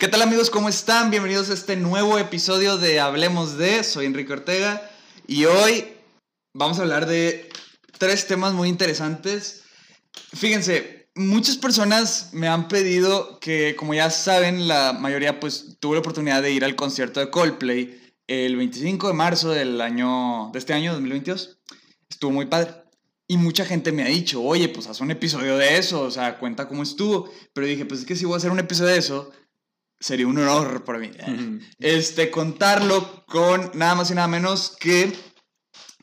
¿Qué tal amigos? ¿Cómo están? Bienvenidos a este nuevo episodio de Hablemos de. Soy Enrique Ortega y hoy vamos a hablar de tres temas muy interesantes. Fíjense, muchas personas me han pedido que, como ya saben, la mayoría pues tuve la oportunidad de ir al concierto de Coldplay el 25 de marzo del año, de este año 2022. Estuvo muy padre. Y mucha gente me ha dicho, oye, pues haz un episodio de eso, o sea, cuenta cómo estuvo. Pero dije, pues es que si voy a hacer un episodio de eso, sería un honor para mí. Este, contarlo con nada más y nada menos que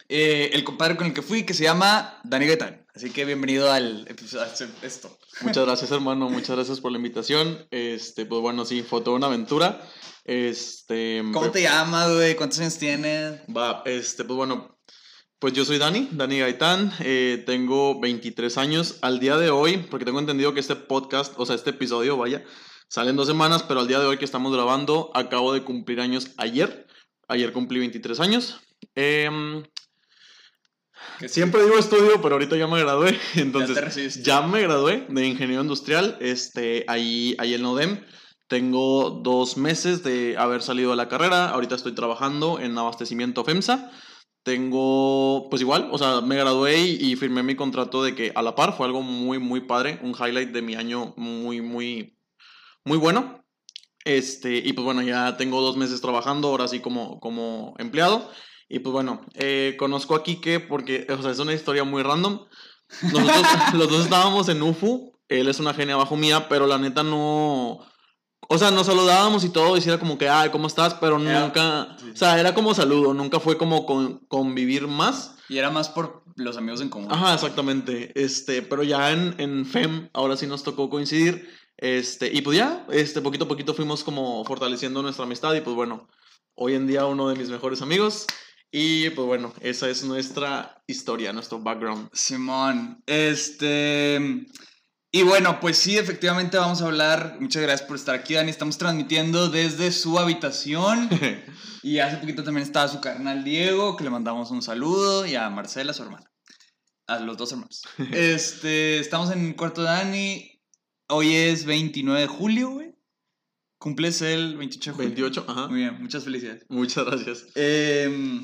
eh, el compadre con el que fui, que se llama Dani Gaitán. Así que bienvenido al episodio de esto. Muchas gracias, hermano. Muchas gracias por la invitación. Este, pues bueno, sí, fue toda una aventura. Este. ¿Cómo te llamas, güey? ¿Cuántos años tienes? Va, este, pues bueno. Pues yo soy Dani, Dani Gaitán, eh, tengo 23 años. Al día de hoy, porque tengo entendido que este podcast, o sea, este episodio, vaya, sale en dos semanas, pero al día de hoy que estamos grabando, acabo de cumplir años ayer. Ayer cumplí 23 años. Eh, Siempre digo estudio, pero ahorita ya me gradué. Entonces, ya, me gradué de ingeniero industrial. Este, ahí, ahí en NODEM. Tengo dos meses de haber salido de la carrera. Ahorita estoy trabajando en abastecimiento FEMSA. Tengo, pues igual, o sea, me gradué y, firmé mi contrato de que a la par fue algo muy, muy padre. Un highlight de mi año muy, muy, muy bueno. Este, y pues bueno, ya tengo dos meses trabajando, ahora sí como, como empleado. Y pues bueno, eh, conozco a Kike porque, o sea, es una historia muy random. Nosotros los dos estábamos en UFU, él es una genia abajo mía, pero la neta no... O sea, nos saludábamos y todo, y era como que, ay, ¿cómo estás? Pero nunca, o sea, era como saludo, nunca fue como con, convivir más. Y era más por los amigos en común. Ajá, exactamente. Este, pero ya en, en FEM, ahora sí nos tocó coincidir. Este, y pues ya, este, poquito a poquito fuimos como fortaleciendo nuestra amistad y pues bueno, hoy en día uno de mis mejores amigos. Y pues bueno, esa es nuestra historia, nuestro background. Simón, este... Y bueno, pues sí, efectivamente vamos a hablar. Muchas gracias por estar aquí, Dani. Estamos transmitiendo desde su habitación. y hace poquito también estaba su carnal Diego, que le mandamos un saludo, y a Marcela, su hermana. A los dos hermanos. este, estamos en el cuarto de Dani. Hoy es 29 de julio, güey. Cumples el 28 de julio. 28, ajá. Muy bien, muchas felicidades. Muchas gracias. Eh,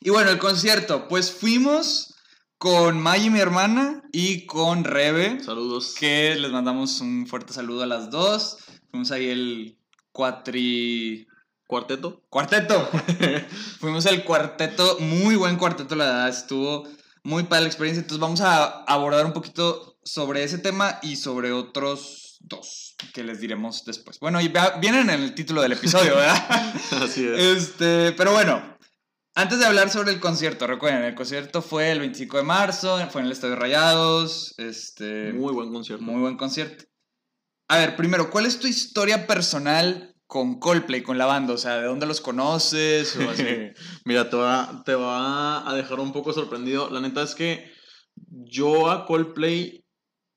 y bueno, el concierto, pues fuimos con Maggie, mi hermana, y con Rebe. Saludos. Que les mandamos un fuerte saludo a las dos. Fuimos ahí el cuatri... ¿Cuarteto? ¡Cuarteto! Fuimos el cuarteto, muy buen cuarteto, la verdad, estuvo muy para la experiencia. Entonces vamos a abordar un poquito sobre ese tema y sobre otros dos que les diremos después. Bueno, y vienen en el título del episodio, ¿verdad? Así es. Este, pero bueno, antes de hablar sobre el concierto, recuerden, el concierto fue el 25 de marzo, fue en el Estadio Rayados. Este, muy buen concierto. Muy buen concierto. A ver, primero, ¿cuál es tu historia personal con Coldplay, con la banda? O sea, ¿de dónde los conoces? Mira, te va, te va a dejar un poco sorprendido. La neta es que yo a Coldplay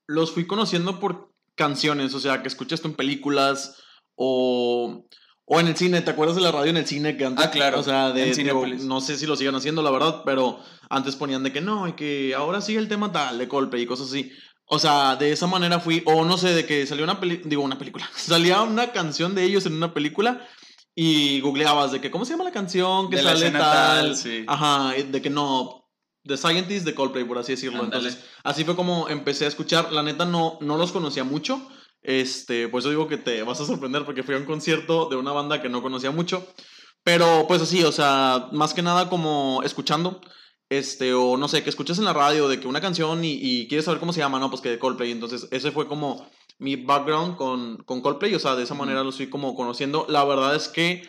los fui conociendo por canciones, o sea, que escuchaste en películas o o en el cine, ¿te acuerdas de la radio en el cine que antes? Ah, claro. O sea, de, no sé si lo sigan haciendo, la verdad, pero antes ponían de que no, y que ahora sigue el tema tal, de golpe y cosas así. O sea, de esa manera fui, o no sé, de que salió una película, digo, una película, salía una canción de ellos en una película y googleabas de que, ¿cómo se llama la canción? Que de sale la tal, sí. Ajá, de que no, The Scientist de Coldplay, por así decirlo. Entonces, así fue como empecé a escuchar. La neta no, no los conocía mucho. Este, pues yo digo que te vas a sorprender porque fui a un concierto de una banda que no conocía mucho. Pero pues así, o sea, más que nada como escuchando. Este, o no sé, que escuchas en la radio de que una canción y, quieres saber cómo se llama, ¿no? Pues que de Coldplay. Entonces, ese fue como mi background con, con Coldplay. O sea, de esa manera lo fui como conociendo. La verdad es que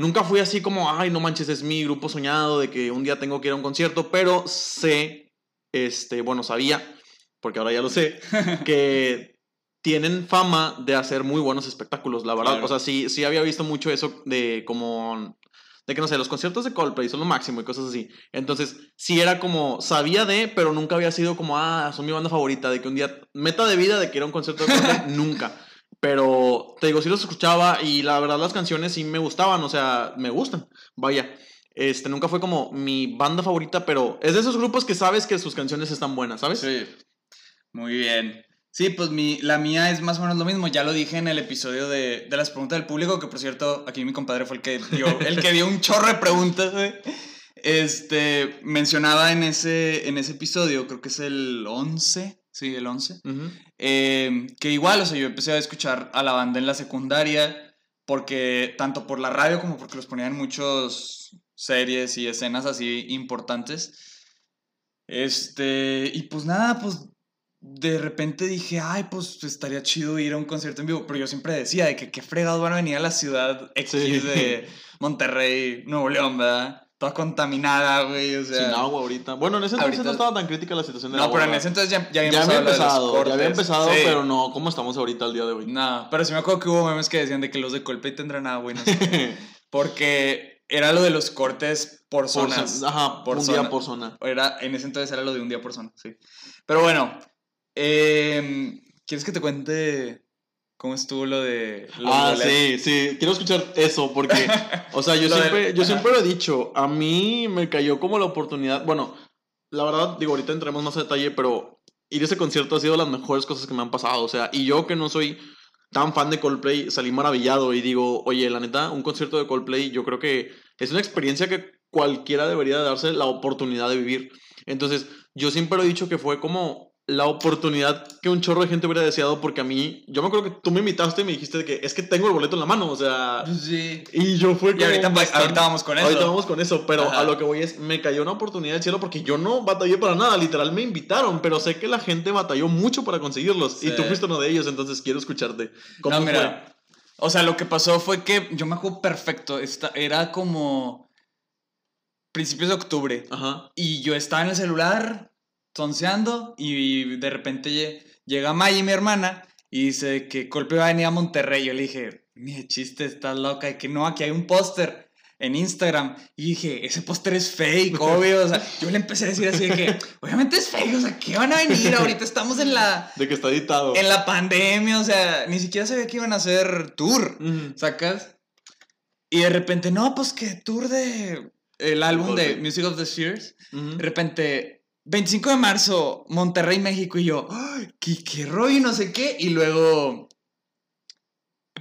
nunca fui así como, ay, no manches, es mi grupo soñado de que un día tengo que ir a un concierto. Pero sé, este, bueno, sabía, porque ahora ya lo sé, que tienen fama de hacer muy buenos espectáculos, la verdad. O sea, sí, sí había visto mucho eso de como... De que no sé, los conciertos de Coldplay son lo máximo y cosas así. Entonces, sí era como, sabía de, pero nunca había sido como, ah, son mi banda favorita, de que un día, meta de vida de que era un concierto de Coldplay, nunca. Pero, te digo, sí los escuchaba y la verdad las canciones sí me gustaban, o sea, me gustan, vaya. Este, nunca fue como mi banda favorita, pero es de esos grupos que sabes que sus canciones están buenas, ¿sabes? Sí. Muy bien. Sí, pues mi, la mía es más o menos lo mismo. Ya lo dije en el episodio de, de las preguntas del público, que por cierto, aquí mi compadre fue el que dio, el que dio un chorro de preguntas, güey. Este, mencionaba en ese, en ese episodio, creo que es el 11, sí, el 11, eh, que igual, o sea, yo empecé a escuchar a la banda en la secundaria, porque tanto por la radio como porque los ponían muchas series y escenas así importantes. Este, y pues nada, pues de repente dije, ay, pues estaría chido ir a un concierto en vivo, pero yo siempre decía de que qué fregados van a venir a la ciudad X de Monterrey, Nuevo León, ¿verdad? Toda contaminada, güey, o sea... Sin agua ahorita. Bueno, en ese entonces no estaba tan crítica la situación de No, agua, pero en ese entonces ya, ya, ya había empezado, ya había empezado, sí. pero no como estamos ahorita al día de hoy. No, pero sí me acuerdo que hubo memes que decían de que los de Coldplay tendrán agua y no sé Porque era lo de los cortes por zonas. Por, ajá, por un zona. día por zona. Era, en ese entonces era lo de un día por zona, sí. Pero bueno, eh, ¿quieres que te cuente ¿Cómo estuvo lo de.? Lo ah, de sí, sí. Quiero escuchar eso porque. O sea, yo siempre, de... yo siempre lo he dicho. A mí me cayó como la oportunidad. Bueno, la verdad, digo, ahorita entremos más a detalle, pero ir a ese concierto ha sido de las mejores cosas que me han pasado. O sea, y yo que no soy tan fan de Coldplay, salí maravillado y digo, oye, la neta, un concierto de Coldplay, yo creo que es una experiencia que cualquiera debería darse la oportunidad de vivir. Entonces, yo siempre he dicho que fue como la oportunidad que un chorro de gente hubiera deseado porque a mí, yo me acuerdo que tú me invitaste y me dijiste de que es que tengo el boleto en la mano, o sea... Sí. Y yo fue como... Y ahorita, bastante, ahorita vamos con eso. Ahorita vamos con eso, pero Ajá. a lo que voy es, me cayó una oportunidad del cielo porque yo no batallé para nada, literal me invitaron, pero sé que la gente batalló mucho para conseguirlos sí. y tú fuiste uno de ellos, entonces quiero escucharte. ¿Cómo no, mira, fue? O sea, lo que pasó fue que yo me acuerdo perfecto, esta, era como principios de octubre. Ajá. Y yo estaba en el celular tonceando y de repente llega Maggie, mi hermana, y dice que Colpe va a venir a Monterrey. Yo le dije, mi chiste, estás loca, y que no, aquí hay un póster en Instagram. Y dije, ese póster es fake, obvio. O sea, yo le empecé a decir así de que, obviamente es fake, o sea, ¿qué van a venir? Ahorita estamos en la... De que está editado. En la pandemia, o sea, ni siquiera sabía que iban a hacer tour, uh -huh. ¿sacas? Y de repente, no, pues que tour de... El álbum de Music of the Spheres. Uh -huh. De repente, 25 de marzo, Monterrey, México, y yo, ¿qué, qué rollo? No sé qué. Y luego.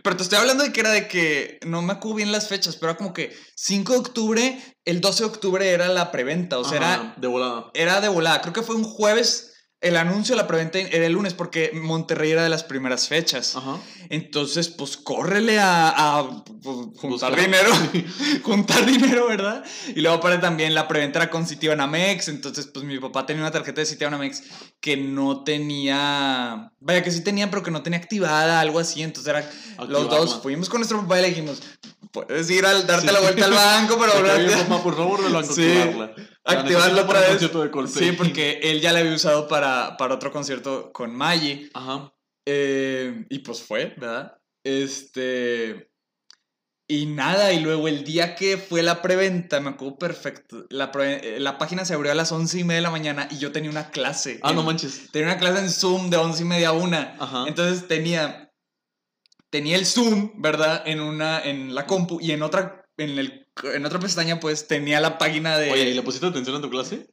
Pero te estoy hablando de que era de que no me acuerdo bien las fechas, pero era como que 5 de octubre, el 12 de octubre era la preventa, o sea, Ajá, era. De volada. Era de volada. Creo que fue un jueves. El anuncio de la preventa era el lunes porque Monterrey era de las primeras fechas. Ajá. Entonces, pues córrele a, a pues, juntar dinero. juntar dinero, ¿verdad? Y luego aparte también la preventa era con Citibanamex. Entonces, pues mi papá tenía una tarjeta de Citibanamex que no tenía. Vaya, que sí tenía, pero que no tenía activada, algo así. Entonces era. Activar, los dos man. fuimos con nuestro papá y le dijimos: Puedes ir a darte sí. la vuelta al banco, pero. papá, por favor, del banco, sí. Activarlo otra vez. De sí, porque él ya la había usado para, para otro concierto con Maggie. Ajá. Eh, y pues fue, ¿verdad? Este. Y nada, y luego el día que fue la preventa, me acuerdo perfecto. La, pre, la página se abrió a las once y media de la mañana y yo tenía una clase. Ah, en, no manches. Tenía una clase en Zoom de once y media a una. Ajá. Entonces tenía. Tenía el Zoom, ¿verdad? En una. En la compu y en otra. En, el, en otra pestaña, pues tenía la página de. Oye, ¿y le pusiste atención a tu clase?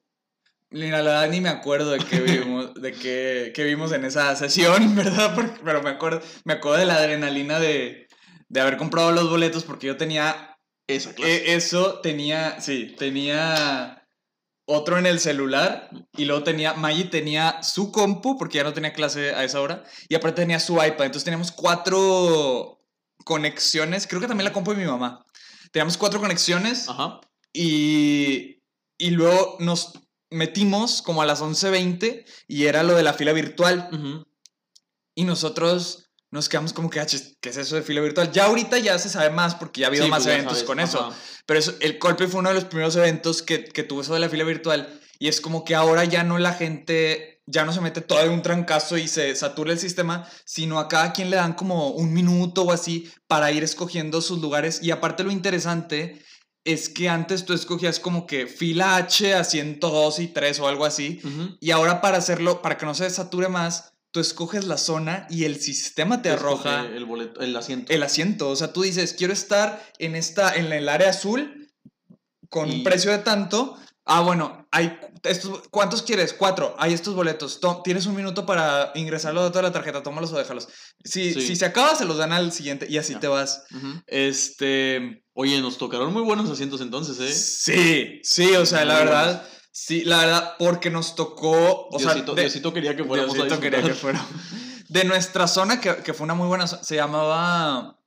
Mira, la verdad ni me acuerdo de qué vimos, de qué, qué vimos en esa sesión, ¿verdad? Porque, pero me acuerdo, me acuerdo de la adrenalina de, de haber comprado los boletos porque yo tenía esa clase. Eh, eso, tenía, sí, tenía otro en el celular y luego tenía, Maggie tenía su compu porque ya no tenía clase a esa hora y aparte tenía su iPad, entonces teníamos cuatro conexiones, creo que también la compu de mi mamá. Teníamos cuatro conexiones Ajá. y, y luego nos metimos como a las 11.20 y era lo de la fila virtual. Uh -huh. Y nosotros nos quedamos como que, ¿qué es eso de fila virtual? Ya ahorita ya se sabe más porque ya ha habido sí, más pues eventos sabes. con Ajá. eso. Pero eso, el Colpe fue uno de los primeros eventos que, que tuvo eso de la fila virtual. Y es como que ahora ya no la gente, ya no se mete todo en un trancazo y se satura el sistema, sino a cada quien le dan como un minuto o así para ir escogiendo sus lugares. Y aparte lo interesante es que antes tú escogías como que fila H a 102 y 3 o algo así. Uh -huh. Y ahora para hacerlo, para que no se sature más, tú escoges la zona y el sistema te, arroja el, boleto, el asiento. el asiento. O sea, tú dices, quiero estar en, esta, en el área azul con Y- un precio de tanto Ah, bueno, hay estos, ¿cuántos quieres? Cuatro. Hay estos boletos. tienes un minuto para ingresarlo de toda la tarjeta. Tómalos o déjalos. Si, si se acaba, se los dan al siguiente y así te vas. Este. Oye, nos tocaron muy buenos asientos entonces, ¿eh? Sí, sí, o sea, la verdad. Sí, la verdad, porque nos tocó. O Diosito, sea, Diosito quería que fuéramos Diosito quería que fuera. De nuestra zona, que, que fue una muy buena. Se llamaba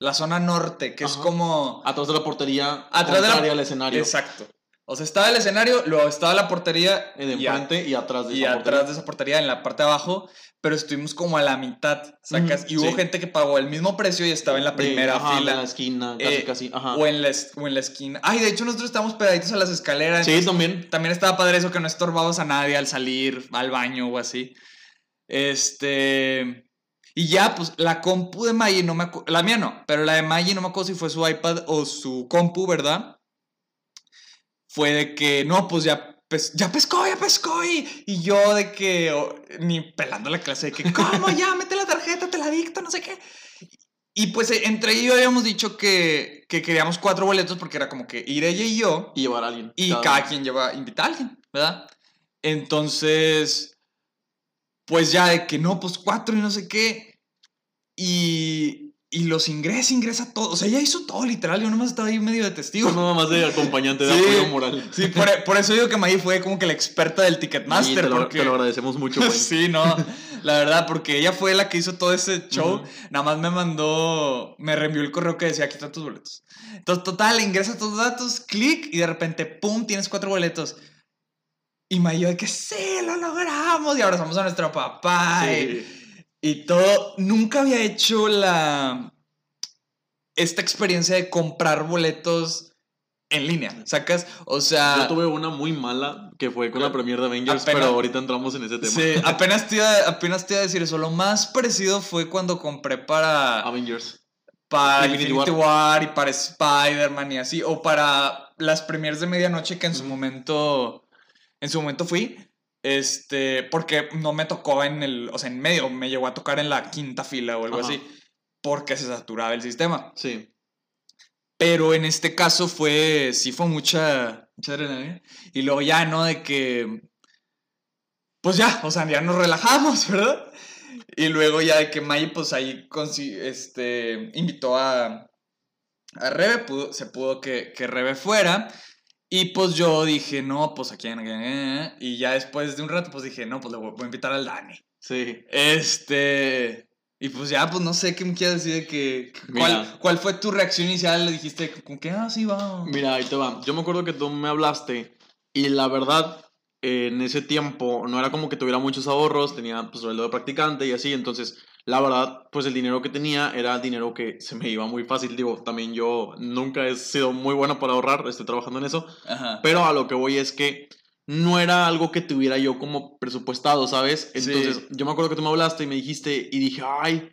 la zona norte, que es como... Atrás de la portería, atrás del escenario. Exacto. O sea, estaba el escenario, luego estaba la portería. En enfrente y, atrás de esa y atrás de esa portería, en la parte de abajo. Pero estuvimos como a la mitad, sacas. y hubo gente que pagó el mismo precio y estaba en la primera fila. En la esquina, casi, eh, casi. Ajá. O, en la, o en la esquina. Ay, de hecho, nosotros estábamos pegaditos a las escaleras. Sí, también. También estaba padre eso que no estorbabas a nadie al salir al baño o así. Este. Y ya, pues la compu de Maggie, no me la mía no, pero la de Maggie no me acuerdo si fue su iPad o su compu, ¿verdad? Fue de que, no, pues ya, ya pescó, ya pescó. Y, y yo de que, ni pelando la clase, de que, ¿cómo? Ya, mete la tarjeta, te la dicto, no sé qué. Y pues eh, entre ellos habíamos dicho que, que queríamos cuatro boletos porque era como que ir ella y yo. Y llevar a alguien. Y cada, quien lleva, invita a alguien, ¿verdad? Entonces pues ya de que no, pues cuatro y no sé qué. Y, y los ingresa, ingresa todo. O sea, ella hizo todo literal. Yo nomás estaba ahí medio de testigo. No, más de acompañante de apoyo moral. Sí, por, eso digo que Maggie fue como que la experta del Ticketmaster. te, lo, te lo agradecemos mucho, güey. sí, no. La verdad, porque ella fue la que hizo todo ese show. Nada más me mandó, me reenvió el correo que decía: aquí están tus boletos. Entonces, total, ingresa tus datos, clic y de repente, pum, tienes cuatro boletos. Y Mayo de que sí, lo logramos. Y abrazamos a nuestro papá. Y, todo. Nunca había hecho la. Esta experiencia de comprar boletos en línea. ¿Sacas? O sea. Yo tuve una muy mala que fue con la premier de Avengers, pero ahorita entramos en ese tema. Sí, apenas te, iba, apenas te iba a decir eso. Lo más parecido fue cuando compré para. Avengers. Para Infinity, War. y para Spider-Man y así. O para las premiers de medianoche que en su momento en su momento fui, este, porque no me tocó en el, o sea, en medio, me llegó a tocar en la quinta fila o algo así, porque se saturaba el sistema. Sí. Pero en este caso fue, sí fue mucha, mucha adrenalina. Y luego ya, ¿no? De que, pues ya, o sea, ya nos relajamos, ¿verdad? Y luego ya de que May, pues ahí, este, invitó a, a Rebe, se pudo que, que Rebe fuera. Y pues yo dije, no, pues aquí. Y ya después de un rato, pues dije, no, pues le voy a invitar al Dani. Sí. Este. Y pues ya, pues no sé qué me quieres decir de que. ¿cuál, ¿Cuál fue tu reacción inicial? Le dijiste, ¿con qué? Ah, sí, va. Mira, ahí te va. Yo me acuerdo que tú me hablaste. Y la verdad, en ese tiempo no era como que tuviera muchos ahorros. Tenía pues sueldo de practicante y así. Entonces la verdad, pues el dinero que tenía era dinero que se me iba muy fácil. Digo, también yo nunca he sido muy bueno para ahorrar, estoy trabajando en eso. Pero a lo que voy es que no era algo que tuviera yo como presupuestado, ¿sabes? Entonces, yo me acuerdo que tú me hablaste y me dijiste y dije, ay,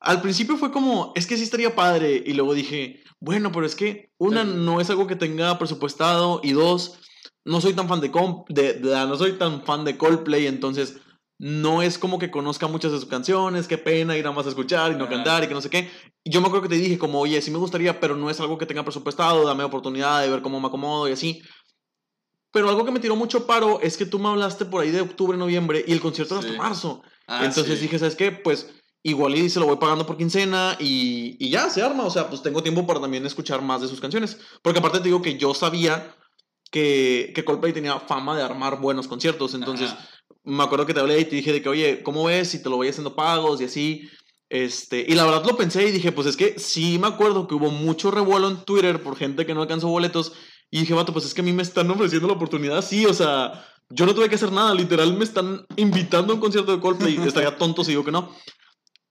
al principio fue como, es que sí estaría padre. Y luego dije, bueno, pero es que una, no es algo que tenga presupuestado y dos, no soy tan fan de, de, de no soy tan fan de Coldplay, entonces no es como que conozca muchas de sus canciones, qué pena ir a más a escuchar y no cantar y que no sé qué. Yo me acuerdo que te dije como, oye, sí me gustaría, pero no es algo que tenga presupuestado, dame oportunidad de ver cómo me acomodo y así. Pero algo que me tiró mucho paro es que tú me hablaste por ahí de octubre, noviembre y el concierto era hasta marzo. Ah, Entonces dije, ¿sabes qué? Pues igual y se lo voy pagando por quincena y, y ya se arma. O sea, pues tengo tiempo para también escuchar más de sus canciones. Porque aparte te digo que yo sabía que, que Coldplay tenía fama de armar buenos conciertos. Entonces me acuerdo que te hablé y te dije de que, oye, ¿cómo ves si te lo voy haciendo pagos y así? Este, y la verdad lo pensé y dije, pues es que sí me acuerdo que hubo mucho revuelo en Twitter por gente que no alcanzó boletos. Y dije, vato, pues es que a mí me están ofreciendo la oportunidad, sí, o sea, yo no tuve que hacer nada, literal me están invitando a un concierto de Coldplay. Estaría tonto si digo que no.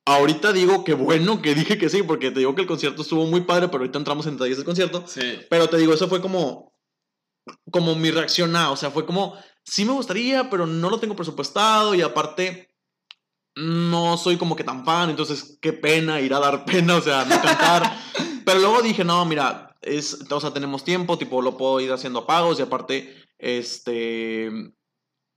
Ahorita digo que bueno que dije que sí, porque te digo que el concierto estuvo muy padre, pero ahorita entramos en detalles del concierto. Sí. Pero te digo, eso fue como, como mi reacción a, o sea, fue como, sí me gustaría, pero no lo tengo presupuestado y aparte no soy como que tan fan, entonces qué pena ir a dar pena, o sea, no cantar. pero luego dije, no, mira, es, o sea, tenemos tiempo, tipo, lo puedo ir haciendo a pagos y aparte, este,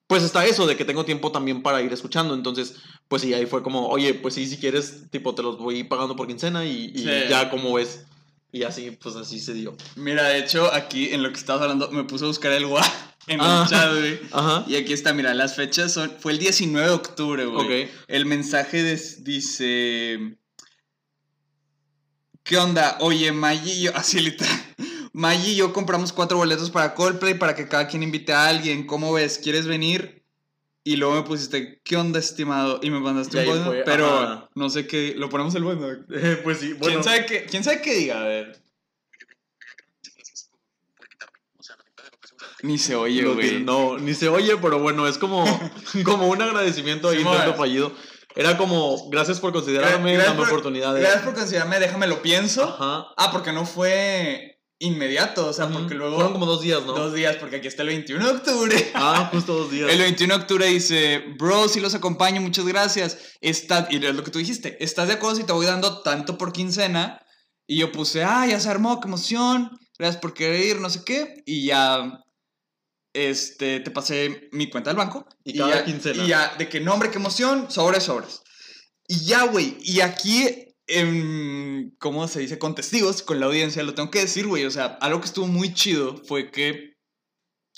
pues está eso de que tengo tiempo también para ir escuchando, entonces, pues sí, ahí fue como, oye, pues sí, si quieres, tipo, te los voy pagando por quincena y, y ya como ves. Y así, pues así se dio. Mira, de hecho, aquí en lo que estabas hablando, me puse a buscar el WA en Ah. el chat, güey. Ajá. Y aquí está, mira, las fechas son. Fue el 19 de octubre, güey. Ok. El mensaje des- dice. ¿Qué onda? Oye, Maggie y yo. Así literal. Maggie y yo compramos cuatro boletos para Coldplay para que cada quien invite a alguien. ¿Cómo ves? ¿Quieres venir? Y luego me pusiste, ¿qué onda, estimado? Y me mandaste un note, pero ajá. no sé qué. Lo ponemos el? Eh, pues sí, bueno. ¿Quién, sabe qué, ¿Quién sabe qué diga? A ver. Ni se oye, güey. no, ni se oye, pero bueno, es como, como un agradecimiento ahí, Simón. intento fallido. Era como, gracias por considerarme, Gracias dame por- oportunidad de... Gracias por considerarme, déjame lo pienso. Ajá. Ah, porque no fue inmediato, o sea, porque luego... Fueron como dos días, ¿no? Dos días, porque aquí está el 21 de octubre. Ah, justo dos días. El 21 de octubre dice, bro, si los acompaño, muchas gracias. Está, y es lo que tú dijiste, ¿estás de acuerdo si te voy dando tanto por quincena? Y yo puse, ah, ya se armó, qué emoción, gracias por querer ir, no sé qué. Y ya, este, te pasé mi cuenta del banco. Y cada ya, quincena. Y ya, de que nombre, qué emoción, sobres, sobres. Y ya, güey, y aquí, em, ¿cómo se dice? Con testigos, con la audiencia, lo tengo que decir, güey. O sea, algo que estuvo muy chido fue que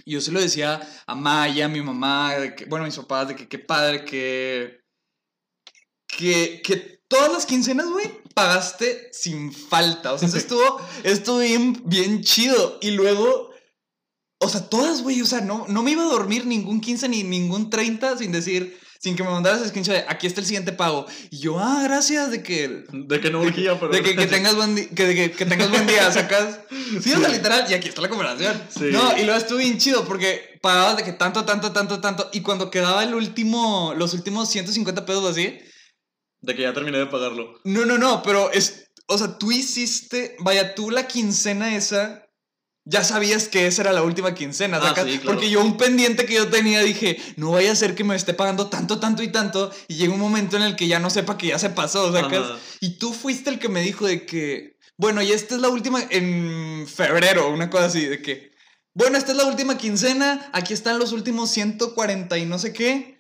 yo se lo decía a Maya, a mi mamá, de que, bueno, a mis papás, de que qué padre, que, que, que todas las quincenas, güey, pagaste sin falta. O sea, eso estuvo, estuvo bien, bien chido. Y luego, o sea, todas, güey, o sea, no, no me iba a dormir ningún 15 ni ningún 30 sin decir, sin que me mandaras el screenshot de aquí está el siguiente pago. Y yo, ah, gracias, de que De que no urgía, pero... de que, que tengas buen día, que, que- que tengas buen día, sacas. Sí, o sea, literal, y aquí está la conversación. Sí. No, y luego estuvo bien chido porque pagabas de que tanto, tanto, tanto, tanto. Y cuando quedaba el último, los últimos 150 pesos así. De que ya terminé de pagarlo. No, no, no, pero es. O sea, tú hiciste. Vaya, tú la quincena esa. Ya sabías que esa era la última quincena, Ah, sacas. sí, claro. Porque yo un pendiente que yo tenía dije, no vaya a ser que me esté pagando tanto, tanto y tanto. Y llega un momento en el que ya no sepa que ya se pasó, sacas. Ajá. Y tú fuiste el que me dijo de que, bueno, y esta es la última en febrero, una cosa así, de que, bueno, esta es la última quincena, aquí están los últimos 140 y no sé qué,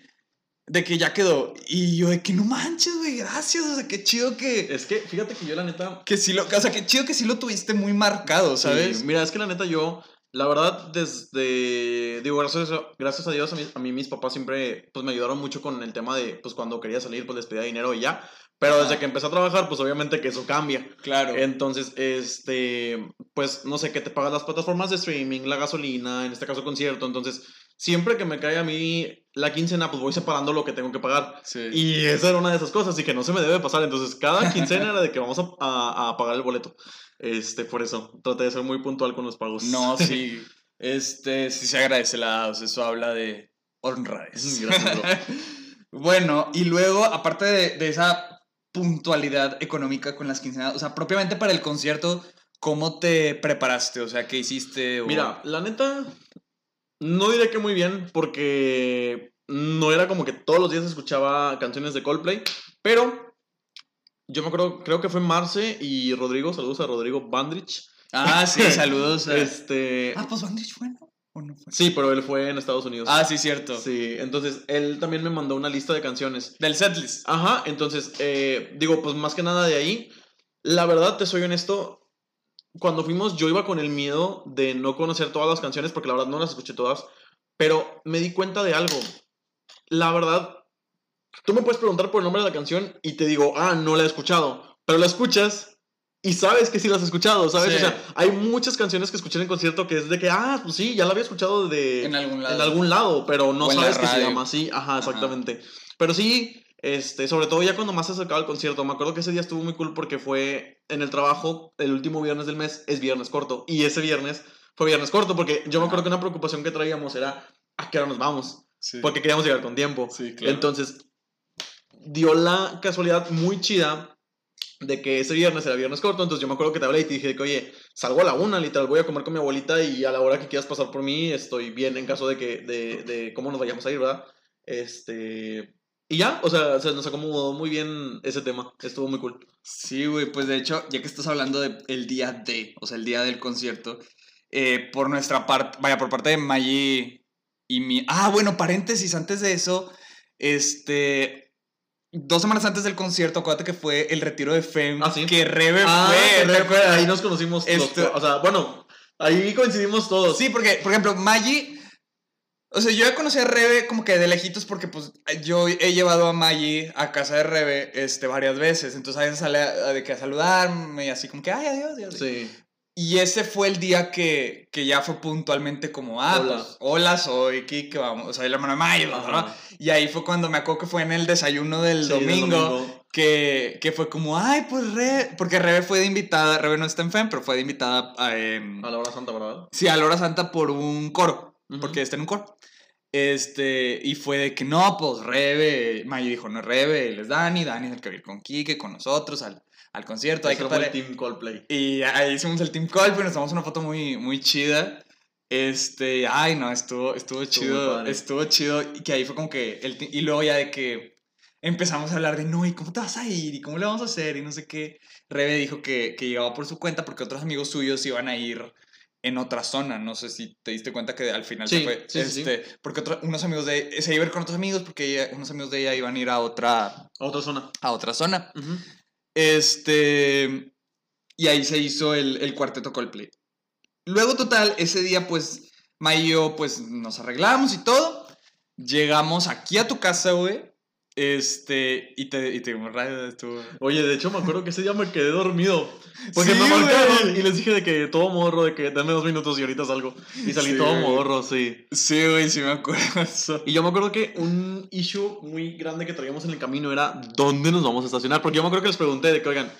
de que ya quedó. Y yo de que no manches, güey, gracias, o sea, qué chido que, Es que, fíjate que yo la neta... que sí lo, o sea, qué chido que sí lo tuviste muy marcado, ¿sabes? Sí, mira, es que la neta yo, la verdad, desde, digo, gracias gracias a Dios, a mí, a mí mis papás siempre, pues me ayudaron mucho con el tema de, pues cuando quería salir, pues les pedía dinero y ya. Pero Ajá. desde que empecé a trabajar, pues obviamente que eso cambia. Claro. Entonces, este, pues no sé, que te pagas las plataformas de streaming, la gasolina, en este caso concierto. Entonces, siempre que me cae a mí la quincena, pues voy separando lo que tengo que pagar. sí. Y esa era una de esas cosas y que no se me debe pasar. Entonces, cada quincena era de que vamos a, a- a pagar el boleto. Este, por eso, traté de ser muy puntual con los pagos. No, sí. Este, sí se agradece la, o sea, eso habla de honradez. Gracias, bro. bueno, y luego, aparte de, de esa puntualidad económica con las quincenas, o sea, propiamente para el concierto, ¿cómo te preparaste? O sea, ¿qué hiciste? O- Mira, la neta, no diré que muy bien, porque no era como que todos los días escuchaba canciones de Coldplay, pero yo me acuerdo, creo que fue Marce y Rodrigo, saludos a Rodrigo Bandrich. Ah, sí, saludos. a- Este, Ah, pues Bandage fue, ¿no? ¿O no fue? sí, pero él fue en Estados Unidos. Ah, sí, cierto. Sí, entonces él también me mandó una lista de canciones. Del setlist. Ajá, entonces, eh, digo, pues más que nada de ahí, la verdad, te soy honesto, cuando fuimos yo iba con el miedo de no conocer todas las canciones, porque la verdad no las escuché todas, pero me di cuenta de algo. La verdad, tú me puedes preguntar por el nombre de la canción y te digo, ah, no la he escuchado, pero la escuchas y sabes que sí las has escuchado, ¿sabes? Sí. O sea, hay muchas canciones que escuché en el concierto que es de que, ah, pues sí, ya la había escuchado de En algún lado. en algún lado, pero no sabes que se llama así. Ajá, exactamente. Pero sí, este, sobre todo ya cuando más se acercaba el concierto, me acuerdo que ese día estuvo muy cool porque fue en el trabajo, el último viernes del mes es viernes corto. Y ese viernes fue viernes corto porque yo me acuerdo que una preocupación que traíamos era a qué hora nos vamos. Sí. Porque queríamos llegar con tiempo. Sí, claro. Entonces, dio la casualidad muy chida de que ese viernes era viernes corto, entonces yo me acuerdo que te hablé y te dije que, oye, salgo a la una, literal, voy a comer con mi abuelita y a la hora que quieras pasar por mí estoy bien en caso de que, de, de cómo nos vayamos a ir, ¿verdad? Este... Y ya, o sea, se nos acomodó muy bien ese tema, estuvo muy cool. Sí, güey, pues de hecho, ya que estás hablando del el día de, o sea, el día del concierto, eh, por nuestra parte, vaya, por parte de Maggie y mi... Ah, bueno, paréntesis, antes de eso, este... dos semanas antes del concierto, acuérdate que fue el retiro de Fame. Ah, sí. Que Rebe Ah, fue. fue, ¿te acuerdas? ahí nos conocimos los Esto- cuatro. O sea, bueno, ahí coincidimos todos. Sí, porque, por ejemplo, Maggie. O sea, yo ya conocí a Rebe como que de lejitos porque pues yo he llevado a Maggie a casa de Rebe este, varias veces. Entonces a veces sale a, de que a saludarme y así como que, ay, adiós, adiós. Sí. Y ese fue el día que, que ya fue puntualmente como, ah, Hola. pues, hola, soy Kike, vamos, soy bla, bla, bla. Ajá. Y ahí fue cuando me acuerdo que fue en el desayuno del Sí, domingo, domingo. Que, que fue como, ay, pues Rebe, porque Rebe fue de invitada, Rebe no está en FEM, pero fue de invitada a, em, A la hora santa, ¿verdad? sí, a la hora santa por un coro, Ujú. porque está en un coro. Este, y fue de que no, pues Rebe, Maggie dijo, no, Rebe, él es Dani, Dani es el que ir con Kike, con nosotros al, al concierto. Hay que el. Team Coldplay. Y ahí hicimos el Team Colp y nos tomamos una foto muy, muy chida. Este, ay, no, estuvo, estuvo chido, padre. estuvo chido. Y que ahí fue como que, el, y luego ya de que empezamos a hablar de, no, ¿y cómo te vas a ir? ¿Y cómo le vamos a hacer? Y no sé qué. Rebe dijo que, que llegaba por su cuenta porque otros amigos suyos iban a ir en otra zona. No sé si te diste cuenta que al final se Sí, fue. sí, sí, sí. este, Porque otro- unos amigos de, se iba a ir con otros amigos porque ella- unos amigos de ella iban a ir a otra, A otra zona. a otra zona. Ujú. Este. Y ahí se hizo el, el cuarteto Coldplay. Luego, total, ese día, pues, Ma y yo, pues, nos arreglamos y todo. Llegamos aquí a tu casa, güey. Este. Y te, y te radio, estuvo. Oye, de hecho me acuerdo que ese día me quedé dormido. Porque Sí, me marcaron y les dije de que todo modorro, de que dame dos minutos y ahorita salgo. Y salí Sí, todo modorro, sí. Sí, güey, sí me acuerdo de eso. Y yo me acuerdo que un issue muy grande que traíamos en el camino era dónde nos vamos a estacionar. Porque yo me acuerdo que les pregunté de que, oigan,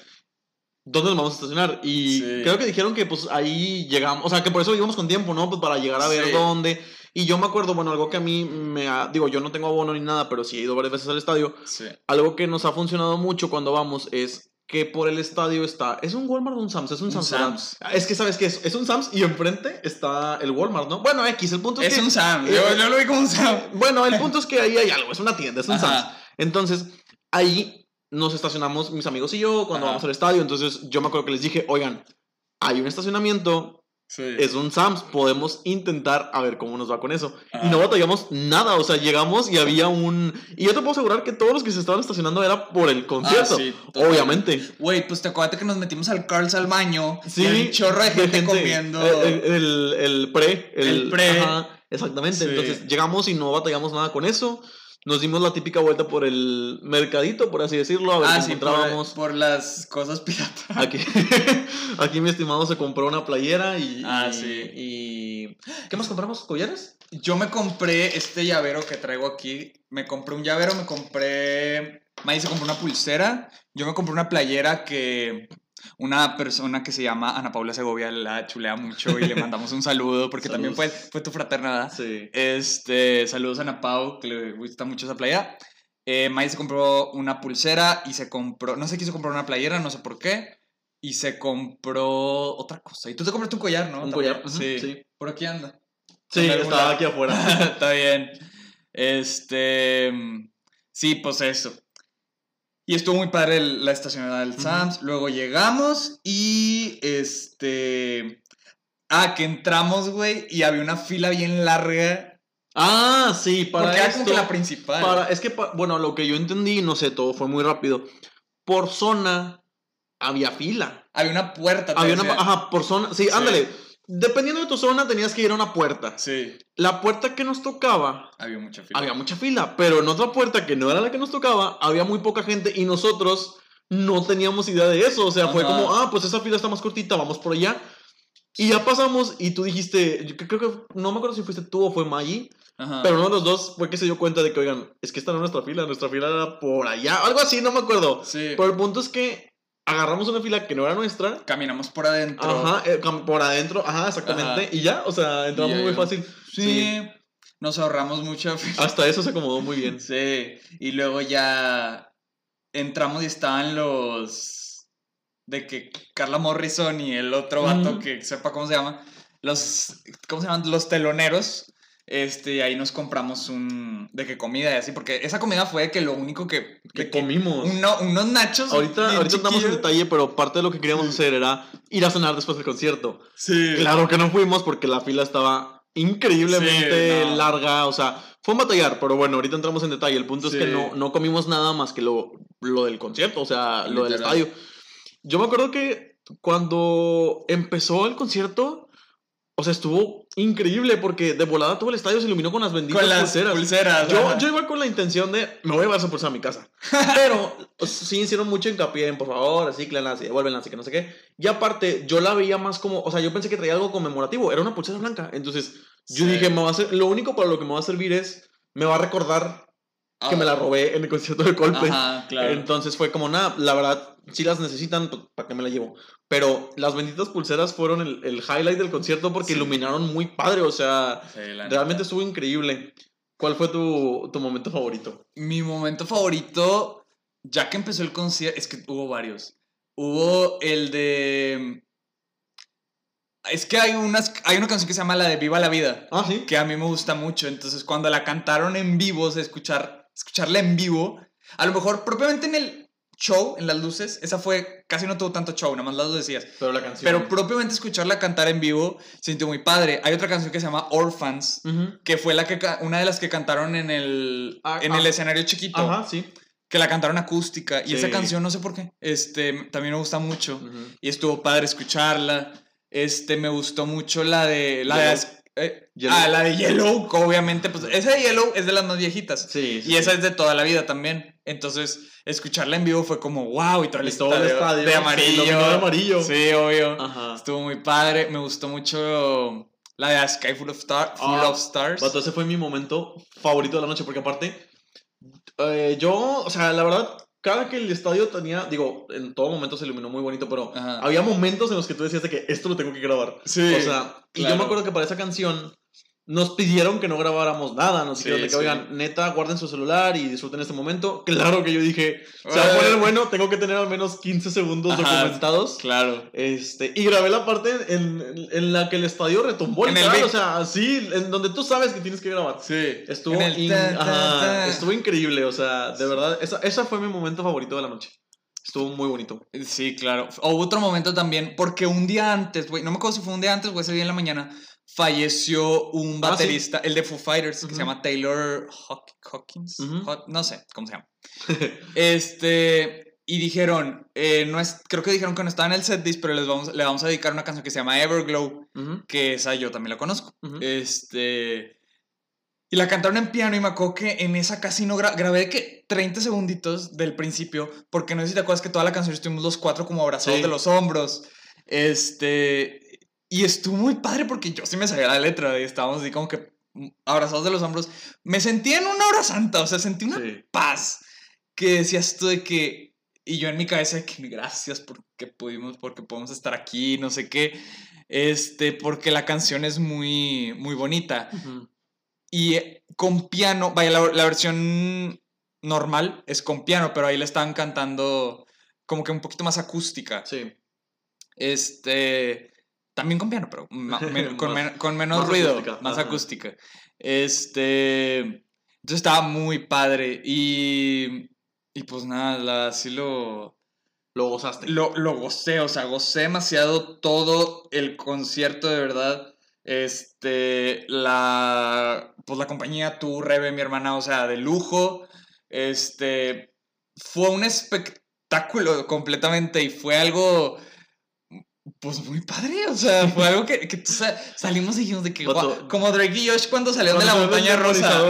¿dónde nos vamos a estacionar? Y Sí. creo que dijeron que pues ahí llegamos, o sea, que por eso íbamos con tiempo, ¿no? Pues para llegar a ver dónde. Y yo me acuerdo, bueno, algo que a mí me ha, digo, yo no tengo abono ni nada, pero sí he ido varias veces al estadio. Sí. Algo que nos ha funcionado mucho cuando vamos es que por el estadio está. ¿Es un Walmart o un Sam's? Es un, Un Sam's. Sam's. Es que sabes que es, es un Sam's y enfrente está el Walmart, ¿no? Bueno, X, el punto es, Es que. un Sam. eh, Yo, yo lo vi como un Sam. Bueno, el punto es que ahí hay algo, es una tienda, es un Ajá. Sam's. Entonces, ahí nos estacionamos mis amigos y yo cuando Ajá. vamos al estadio. Entonces, yo me acuerdo que les dije, oigan, hay un estacionamiento, Sí. es un Sam's, podemos intentar a ver cómo nos va con eso. Y no batallamos nada, o sea, llegamos y había un... Y yo te puedo asegurar que todos los que se estaban estacionando era por el concierto, Ah, sí, total. obviamente. Güey, pues te acuerdas que nos metimos al Carl's al baño. Sí, y había un chorro de gente, comiendo. El, el- el pre. El, El pre. ajá, exactamente. Sí. Entonces llegamos y no batallamos nada con eso. Nos dimos la típica vuelta por el mercadito, por así decirlo, a ver ah, sí, por, encontrábamos. por las cosas piratas. Aquí, aquí mi estimado se compró una playera y. Ah, y- sí. Y. ¿Qué más compramos? ¿Collares? Yo me compré este llavero que traigo aquí. Me compré un llavero, me compré. May se compró una pulsera. Yo me compré una playera que una persona que se llama Ana Paula Segovia la chulea mucho y le mandamos un saludo porque también fue, fue tu fraterna. ¿verdad? Sí. Este, saludos a Ana Pau, que le gusta mucho esa playera. Eh, May se compró una pulsera y se compró, no se quiso comprar una playera, no sé por qué. Y se compró otra cosa. Y tú te compraste un collar, ¿no? Un collar, sí. sí. Por aquí anda. Sí, estaba aquí afuera. Está bien. Este. Sí, pues eso. Y estuvo muy padre el- la estacionada del. Sams. Luego llegamos y este. Ah, que entramos, güey, y había una fila bien larga. ah, sí, para porque era como que la principal. Para, es que, pa- bueno, lo que yo entendí, no sé, todo fue muy rápido. Por zona había fila. Había una puerta. Había una, ajá, por zona, sí, Sí. ándale. Dependiendo de tu zona, tenías que ir a una puerta. Sí, La puerta que nos tocaba, había mucha fila. había mucha fila, pero en otra puerta que no era la que nos tocaba, había muy poca gente y nosotros no teníamos idea de eso. O sea, fue como, ah, pues esa fila está más cortita, vamos por allá. Y ya pasamos y tú dijiste, yo creo que, no me acuerdo si fuiste tú o fue Maggie, Ajá. pero uno de los dos fue que se dio cuenta de que, oigan, es que esta no es nuestra fila, nuestra fila era por allá, algo así, no me acuerdo. Sí. Pero el punto es que agarramos una fila que no era nuestra, Caminamos por adentro. ajá, eh, por adentro, ajá, exactamente, Ajá. y ya, o sea, entramos muy fácil. Sí. Nos ahorramos mucha fila. Hasta eso se acomodó muy bien. Sí, y luego ya entramos y estaban los de que Carla Morrison y el otro vato Mm. que sepa cómo se llama, los ¿cómo se llaman? Los teloneros. Este, ahí nos compramos un de que comida y así porque esa comida fue que lo único que Que comimos. uno- unos nachos Ahorita, ahorita damos en detalle, pero parte de lo que queríamos hacer era ir a cenar después del concierto. Sí. Claro que no fuimos porque la fila estaba increíblemente Sí, no. larga, o sea, fue un batallar, pero bueno, ahorita entramos en detalle. El punto es que no, no comimos nada más que lo, lo del concierto, o sea, lo del estadio. Yo me acuerdo que cuando empezó el concierto, o sea, estuvo increíble porque de volada todo el estadio se iluminó con las benditas con pulseras. yo, yo, iba con la intención de, me voy a llevar esa pulsera a mi casa. Pero sí hicieron mucho hincapié en, por favor, recíclenlas y devuélvenlas y que no sé qué. Y aparte, yo la veía más como, o sea, yo pensé que traía algo conmemorativo. Era una pulsera blanca. Entonces, yo dije, me va a ser, lo único para lo que me va a servir es, me va a recordar que me la robé en el concierto de Coldplay. Ajá, claro. Entonces fue como, nada, la verdad, si las necesitan, pues, ¿para qué me la llevo? Pero las benditas pulseras fueron el, el highlight del concierto porque iluminaron muy padre, o sea, realmente estuvo increíble. ¿Cuál fue tu, tu, momento favorito? Mi momento favorito, ya que empezó el concierto, es que hubo varios. Hubo el de... Es que hay, unas, hay una canción que se llama la de Viva la Vida. Ah, sí. Que a mí me gusta mucho. Entonces, cuando la cantaron en vivo, escuchar, escucharla en vivo, a lo mejor propiamente en el show, en las luces, esa fue, casi no tuvo tanto show, nada más las decías. Pero la canción. Pero propiamente escucharla cantar en vivo, se sintió muy padre. Hay otra canción que se llama Orphans, que fue la que, una de las que cantaron en el, ah, en el ah. escenario chiquito. Ajá, sí. Que la cantaron acústica. Y esa canción, no sé por qué, este, también me gusta mucho. Y estuvo padre escucharla. Este, me gustó mucho la de... La de eh, ah, la de Yellow, obviamente, pues esa de Yellow es de las más viejitas. Sí. y esa es de toda la vida también. Entonces, escucharla en vivo fue como wow y todo el estadio, de amarillo. Sí, amarillo. Sí, obvio. Estuvo muy padre. Me gustó mucho la de Sky Full of, Star, Full ah, of Stars. ese fue mi momento favorito de la noche porque aparte, eh, yo, o sea, la verdad, cada que el estadio tenía, digo, en todo momento se iluminó muy bonito, pero había momentos en los que tú decías de que esto lo tengo que grabar. Sí. O sea, y yo me acuerdo que para esa canción nos pidieron que no grabáramos nada, nos dijeron que, oigan, neta, guarden su celular y disfruten este momento. Claro que yo dije, se va a poner bueno, tengo que tener al menos 15 segundos documentados. Claro. Este, y grabé la parte en, en la que el estadio retumbó el o sea, así, en donde tú sabes que tienes que grabar. Sí. Estuvo, estuvo increíble, o sea, de verdad, esa, esa fue mi momento favorito de la noche. Estuvo muy bonito. Sí, claro. Hubo otro momento también, porque un día antes, güey, no me acuerdo si fue un día antes o ese día en la mañana, falleció un ah, baterista, el de Foo Fighters, que se llama Taylor Hawkins. no sé cómo se llama. este. Y dijeron, eh, no es, creo que dijeron que no estaba en el setlist, pero les vamos, le vamos a dedicar una canción que se llama Everglow, que esa yo también la conozco. Este. Y la cantaron en piano y me acuerdo que en esa casi no grabé que 30 segunditos del principio, porque no sé si te acuerdas que toda la canción estuvimos los cuatro como abrazados de los hombros. Este, y estuvo muy padre porque yo sí me sabía la letra y estábamos así como que abrazados de los hombros. Me sentía en una hora santa, o sea, sentí una paz que decías tú de que... Y yo en mi cabeza de que gracias porque pudimos, porque podemos estar aquí, no sé qué. Este, porque la canción es muy, muy bonita. Y con piano, vaya, la, la, versión normal es con piano, pero ahí le estaban cantando como que un poquito más acústica. Sí. Este, también con piano, pero con, menos ruido, más acústica. Este. Entonces estaba muy padre. Y. Y pues nada, así lo. Lo gozaste. Lo, lo gocé, o sea, gocé demasiado todo el concierto, de verdad. Este. La. Pues la compañía, tú, Rebe, mi hermana, o sea, de lujo. Este. Fue un espectáculo completamente y fue algo pues muy padre, o sea, fue algo que, que salimos y dijimos de que, como Drake y Josh cuando salieron de la montaña rosa.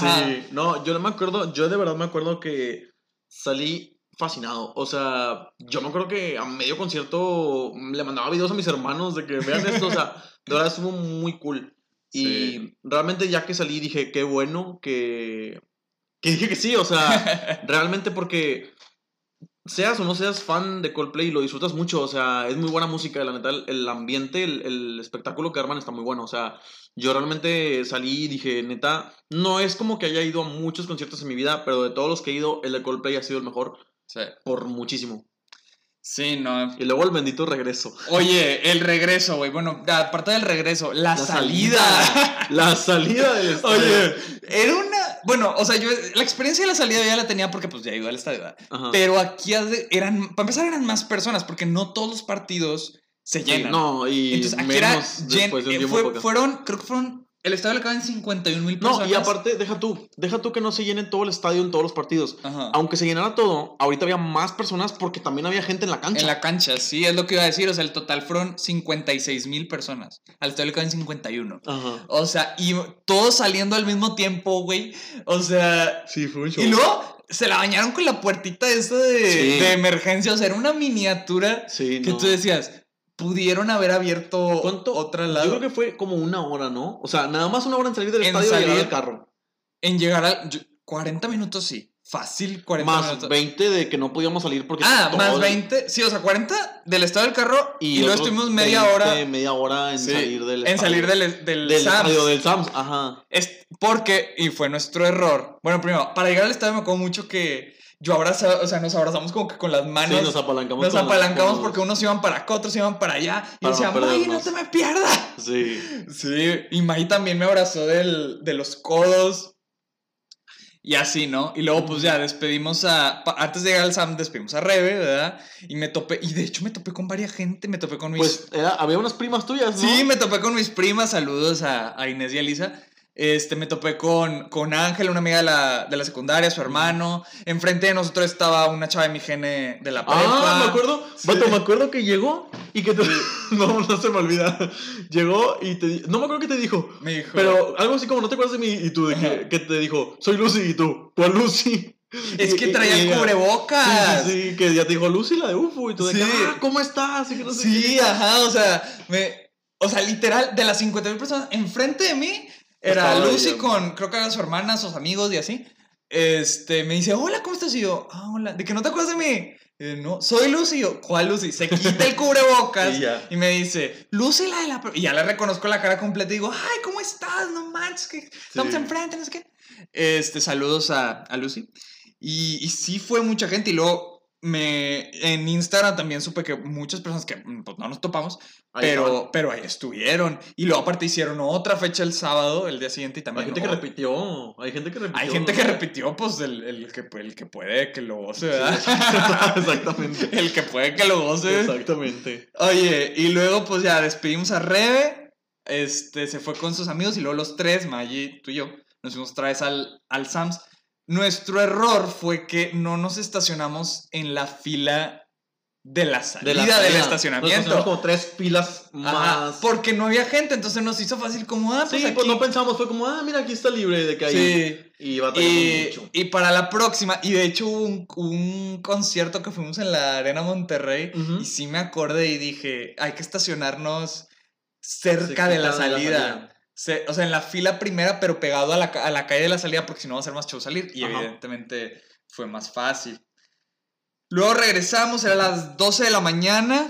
Sí, no, yo no me acuerdo, yo de verdad me acuerdo que salí fascinado, o sea, yo me acuerdo que a medio concierto le mandaba videos a mis hermanos de que vean esto, o sea, de verdad estuvo muy cool. Y realmente ya que salí dije, qué bueno que... Que dije que sí, o sea, realmente porque seas o no seas fan de Coldplay, lo disfrutas mucho, o sea, es muy buena música, la neta, el, ambiente, el, espectáculo que arman está muy bueno, o sea, yo realmente salí y dije, neta, no es como que haya ido a muchos conciertos en mi vida, pero de todos los que he ido, el de Coldplay ha sido el mejor. Por muchísimo. Sí, no. Y luego el bendito regreso. Oye, el regreso, güey. Bueno, aparte del regreso, la, salida. la salida del estadio. Oye, era una. Bueno, o sea, yo la experiencia de la salida ya la tenía porque pues ya iba al estadio. Pero aquí eran. Para empezar, eran más personas porque no todos los partidos se llenan. no, y. Entonces aquí era. Lleno, eh, fueron, creo que fueron el estadio le caben 51 mil personas. No, y aparte, deja tú, deja tú que no se llene todo el estadio en todos los partidos. Ajá. Aunque se llenara todo, ahorita había más personas porque también había gente en la cancha. En la cancha, sí, es lo que iba a decir. O sea, el total fueron 56 mil personas. Al estadio le caben 51. Ajá. O sea, y todos saliendo al mismo tiempo, güey. O sea, Sí, fue un show. y luego se la bañaron con la puertita esa de, Sí. de emergencia. O sea, era una miniatura Sí, que no. tú decías, pudieron haber abierto ¿Cuánto? otra lado. Yo creo que fue como una hora, ¿no? O sea, nada más una hora en salir del En estadio y llegar salir- al carro. En llegar al. yo- 40 minutos sí. Fácil, 40 Más minutos. 20 de que no podíamos salir porque... Ah, más 20. Sí, o sea, 40 del estado del carro y, luego estuvimos media 20, hora media hora en sí, salir del en estadio. salir del, del, del Sam's. estadio del Sams. Ajá. Es porque, y fue nuestro error. Bueno, primero, para llegar al estadio me acuerdo mucho que yo abrazaba, o sea, nos abrazamos como que con las manos. sí, nos apalancamos. nos apalancamos porque unos iban para acá, otros iban para allá. Y Para yo decía, no May, no perdernos". te me pierdas. Sí. Sí, y May también me abrazó del, de los codos. Y así, ¿no? Y luego, pues ya despedimos a. Antes de llegar al Sam, despedimos a Rebe, ¿verdad? Y me topé. Y de hecho, me topé con varias gente. Me topé con mis. Pues era, había unas primas tuyas, ¿no? Sí, me topé con mis primas, saludos a, a Inés y a Lisa. Este, me topé con, con Ángel, una amiga de la, de la secundaria, su hermano. Enfrente de nosotros estaba una chava de mi gene de la prepa. Ah, me acuerdo. Sí. Vato, me acuerdo que llegó y que te... no, no se me olvida. Llegó y te No me acuerdo qué te dijo. Me dijo. Pero algo así como no te acuerdas de mí y tú de que, que te dijo, soy Lucy y tú, ¿cuál Lucy? es que traía cubrebocas. Sí, sí, sí, que ya te dijo Lucy la de UFO y tú de que, ah, ¿cómo estás? Y que no sé Sí, qué. ajá, o sea, me, o sea, literal, de las 50 mil personas, enfrente de mí era Lucy ella. con, creo que eran su hermana, sus amigos y así. Este, me dice, hola, ¿cómo estás? Y yo, ah, hola, ¿de que no te acuerdas de mí? Eh, no, soy Lucy. Y yo, ¿cuál Lucy? Se quita el cubrebocas Y me dice, Lucy, la de la... pre-". Y ya le reconozco la cara completa y digo, ay, ¿cómo estás? No manches, que estamos Sí. enfrente, no sé qué. Este, saludos a, a Lucy. Y, y sí fue mucha gente y luego me en Instagram también supe que muchas personas que mm, pues, no nos topamos, Ahí pero, estaban. pero ahí estuvieron. Y luego aparte hicieron otra fecha el sábado, el día siguiente y Hay también... gente que oh, repitió. Hay gente que repitió. hay gente que ¿no? repitió, pues el, el que, el que puede que lo goce, Sí, ¿verdad? Exactamente. el que puede que lo goce. Exactamente. Oye, y luego pues ya despedimos a Rebe, este, se fue con sus amigos y luego los tres, Maggie, tú y yo, nos fuimos otra vez al, al Sams. Nuestro error fue que no nos estacionamos en la fila de la salida De la del salida. Nos estacionamiento. estacionamos como tres pilas Ajá, más. porque no había gente, entonces nos hizo fácil como, ah, pues Sí, aquí. pues no pensamos, fue como, ah, mira, aquí está libre de que ahí. Sí. Y Y, mucho. y para la próxima, y de hecho hubo un, un concierto que fuimos en la Arena Monterrey, y sí me acordé y dije, hay que estacionarnos cerca de la cerca de la salida. Se- o sea, en la fila primera, pero pegado a la, a la calle de la salida, porque si no va a ser más show salir. Y Ajá. evidentemente fue más fácil. Luego regresamos, era las 12 de la mañana,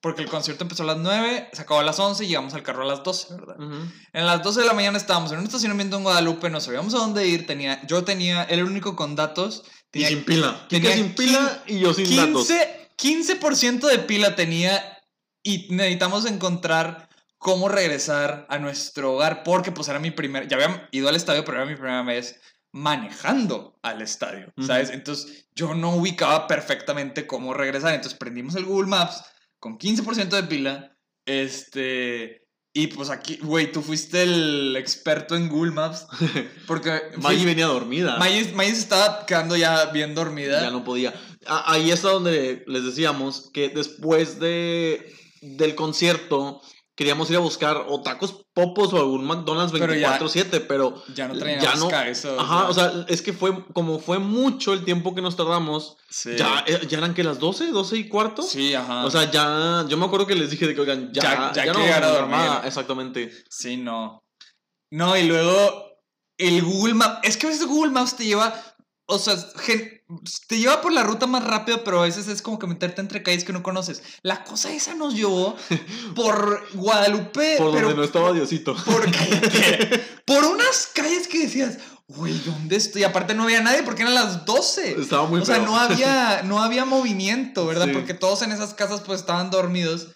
porque el concierto empezó a las 9, se acabó a las 11 y llegamos al carro a las 12, ¿verdad? Ujú. En las 12 de la mañana estábamos en un estacionamiento en Guadalupe, no sabíamos a dónde ir, tenía, yo tenía, era el único con datos, Y tenía sin pila. tenía Kike sin pila y yo sin datos. 15, 15% de pila tenía y necesitamos encontrar cómo regresar a nuestro hogar porque pues era mi primer, ya había ido al estadio, pero era mi primera vez manejando al estadio. ¿sabes? Entonces yo no ubicaba perfectamente cómo regresar, entonces prendimos el Google Maps con 15% de pila, este, y pues aquí, güey, tú fuiste el experto en Google Maps, porque... Maggie venía dormida. Maggie, Maggie se estaba quedando ya bien dormida. Ya no podía. Ahí está donde les decíamos que después de, del concierto queríamos ir a buscar o tacos popos o algún McDonald's Pero ya- 24-7, pero Ya no traíamos no. eso. Ajá, o sea, es que fue como fue mucho el tiempo que nos tardamos. sí. Ya, eh, ya eran que las 12, 12 y cuarto. Sí, ajá. O sea, ya, yo me acuerdo que les dije de que, oigan, ya, Ya- ya ya, no a vamos dormir. Exactamente. sí, no. No, y luego el Google Maps. Es que a veces Google Maps te lleva. O sea, gen- te lleva por la ruta más rápido, pero a veces es como que meterte entre calles que no conoces. La cosa esa nos llevó por Guadalupe. Por pero donde no estaba Diosito. por, por unas calles que decías, güey, ¿dónde estoy? Y aparte no había nadie porque eran las 12. Estaba muy O sea, feo. no había, no había movimiento, ¿verdad? Sí. Porque todos en esas casas pues estaban dormidos.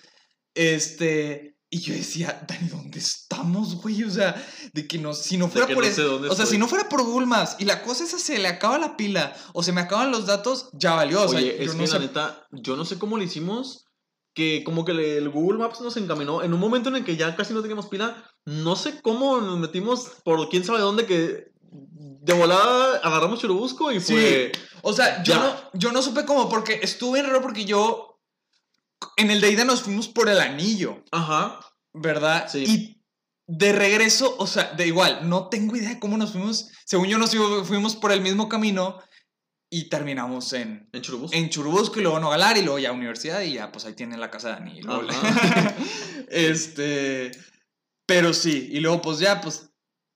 Este, y yo decía, Dani, ¿dónde estamos, güey? O sea, de que no, si no fuera por no eso, sé dónde o sea, estoy. si no fuera por Google Maps y la cosa esa se le acaba la pila o se me acaban los datos, ya valió. O sea, Oye, yo es no que sé. la neta, yo no sé cómo lo hicimos, que como que le- el Google Maps nos encaminó en un momento en el que ya casi no teníamos pila. No sé cómo nos metimos por quién sabe dónde que de volada agarramos Churubusco y Sí. fue... O sea, yo Ya. no, yo no supe cómo, porque estuvo bien raro porque yo. En el de ida nos fuimos por el anillo, Ajá. ¿verdad? Sí. Y de regreso, o sea, de igual, no tengo idea de cómo nos fuimos. Según yo, nos fu- fuimos por el mismo camino y terminamos en, En Churubusco. en Churubusco y luego Nogalar y luego ya Universidad y ya, pues ahí tienen la casa de Dani. este. Pero sí, y luego pues ya, pues.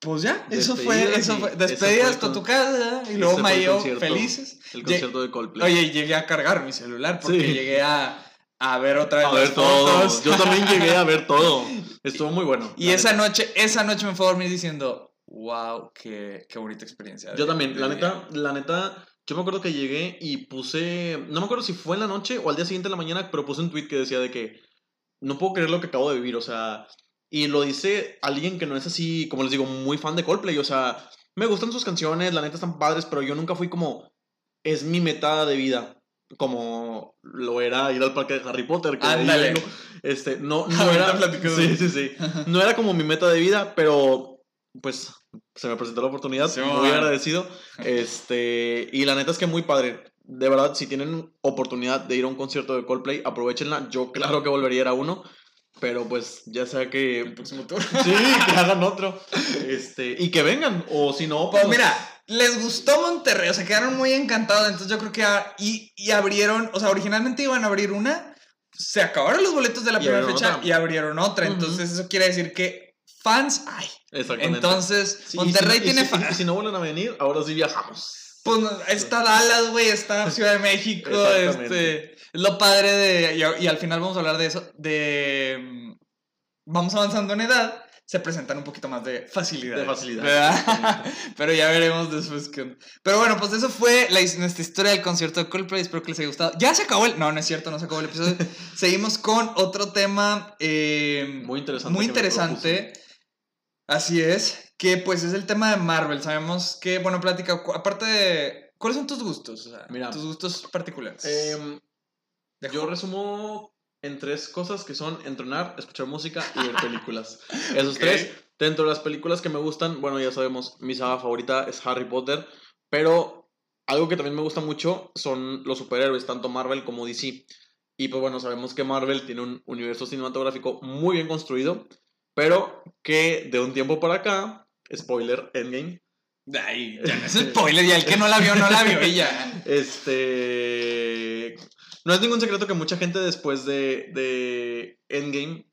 Pues ya, eso fue, Despedidas eso fue. Despedidas hasta con- tu casa y luego el Mayo felices. El concierto de Coldplay. Oye, llegué a cargar mi celular porque Sí. llegué a, a ver otra vez a ver todo. Yo también llegué a ver todo. Estuvo muy bueno. Y esa noche, esa noche me fue a dormir diciendo, wow, qué, qué bonita experiencia. Yo también, la día". neta, la neta, yo me acuerdo que llegué y puse, no me acuerdo si fue en la noche o al día siguiente en la mañana, pero puse un tweet que decía de que no puedo creer lo que acabo de vivir, o sea, y lo dice alguien que no es así, como les digo, muy fan de Coldplay, o sea, me gustan sus canciones, la neta están padres, pero yo nunca fui como, es mi meta de vida, como lo era ir al parque de Harry Potter, que Ándale. vengo. este, no, no era, sí, sí, sí, no era como mi meta de vida, pero pues se me presentó la oportunidad, Sí, muy man. agradecido. Este, y la neta es que muy padre. De verdad, si tienen oportunidad de ir a un concierto de Coldplay, aprovechenla. Yo claro que volvería a ir a uno, pero pues ya sea El que próximo tour. sí, que hagan otro. Este, y que vengan o si no, Pues pues mira, les gustó Monterrey, o sea, quedaron muy encantados, entonces yo creo que... a- y, y abrieron, o sea, originalmente iban a abrir una, se acabaron los boletos de la Y primera fecha otra. y abrieron otra, entonces eso quiere decir que fans hay. exactamente. Entonces, Sí, si Monterrey tiene si- fans. y si no vuelven a venir, ahora sí viajamos. Pues está Dallas, güey, está Ciudad de México, este, es lo padre de, y, y al final vamos a hablar de eso, de, mm, vamos avanzando en edad, se presentan un poquito más de facilidad. De facilidad. Pero ya veremos después que... Pero bueno, pues eso fue la, nuestra historia del concierto de Coldplay, espero que les haya gustado. Ya se acabó el... No, no es cierto, no se acabó el episodio. Seguimos con otro tema eh, Muy interesante. muy interesante. Así es, que pues es el tema de Marvel. Sabemos que, bueno, plática, aparte de... ¿Cuáles son tus gustos? O sea, Mira. tus gustos particulares. De yo resumo en tres cosas que son entrenar, escuchar música y ver películas. Esos tres. Dentro de las películas que me gustan, bueno, ya sabemos, mi saga favorita es Harry Potter, pero algo que también me gusta mucho son los superhéroes, tanto Marvel como DC. Y pues bueno, sabemos que Marvel tiene un universo cinematográfico muy bien construido, pero que de un tiempo para acá, spoiler, Endgame, Ay, ya no es spoiler, ya el que no la vio, no la vio y ya. Este. No es ningún secreto que mucha gente después de, de Endgame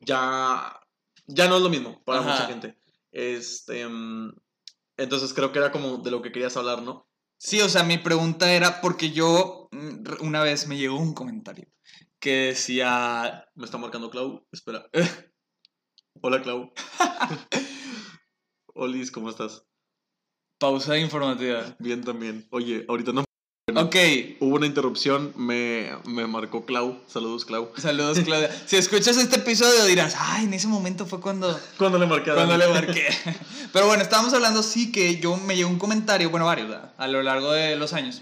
ya, ya no es lo mismo para Ajá. mucha gente. Este. mm, Entonces creo que era como de lo que querías hablar, ¿no? Sí, o sea, mi pregunta era porque yo mm, una vez me llegó un comentario que decía, Me está marcando Clau. Espera. Hola, Clau. Olis, ¿cómo estás? pausa informativa. Bien también. Oye, ahorita no. Ok, Hubo una interrupción, me, me marcó Clau. Saludos, Clau. saludos Claudia. Si escuchas este episodio dirás, ay, en ese momento fue cuando, Cuando le marqué a cuando le marqué. Pero bueno, estábamos hablando, sí, que yo me llegó un comentario, bueno, varios, ¿verdad? a lo largo de los años.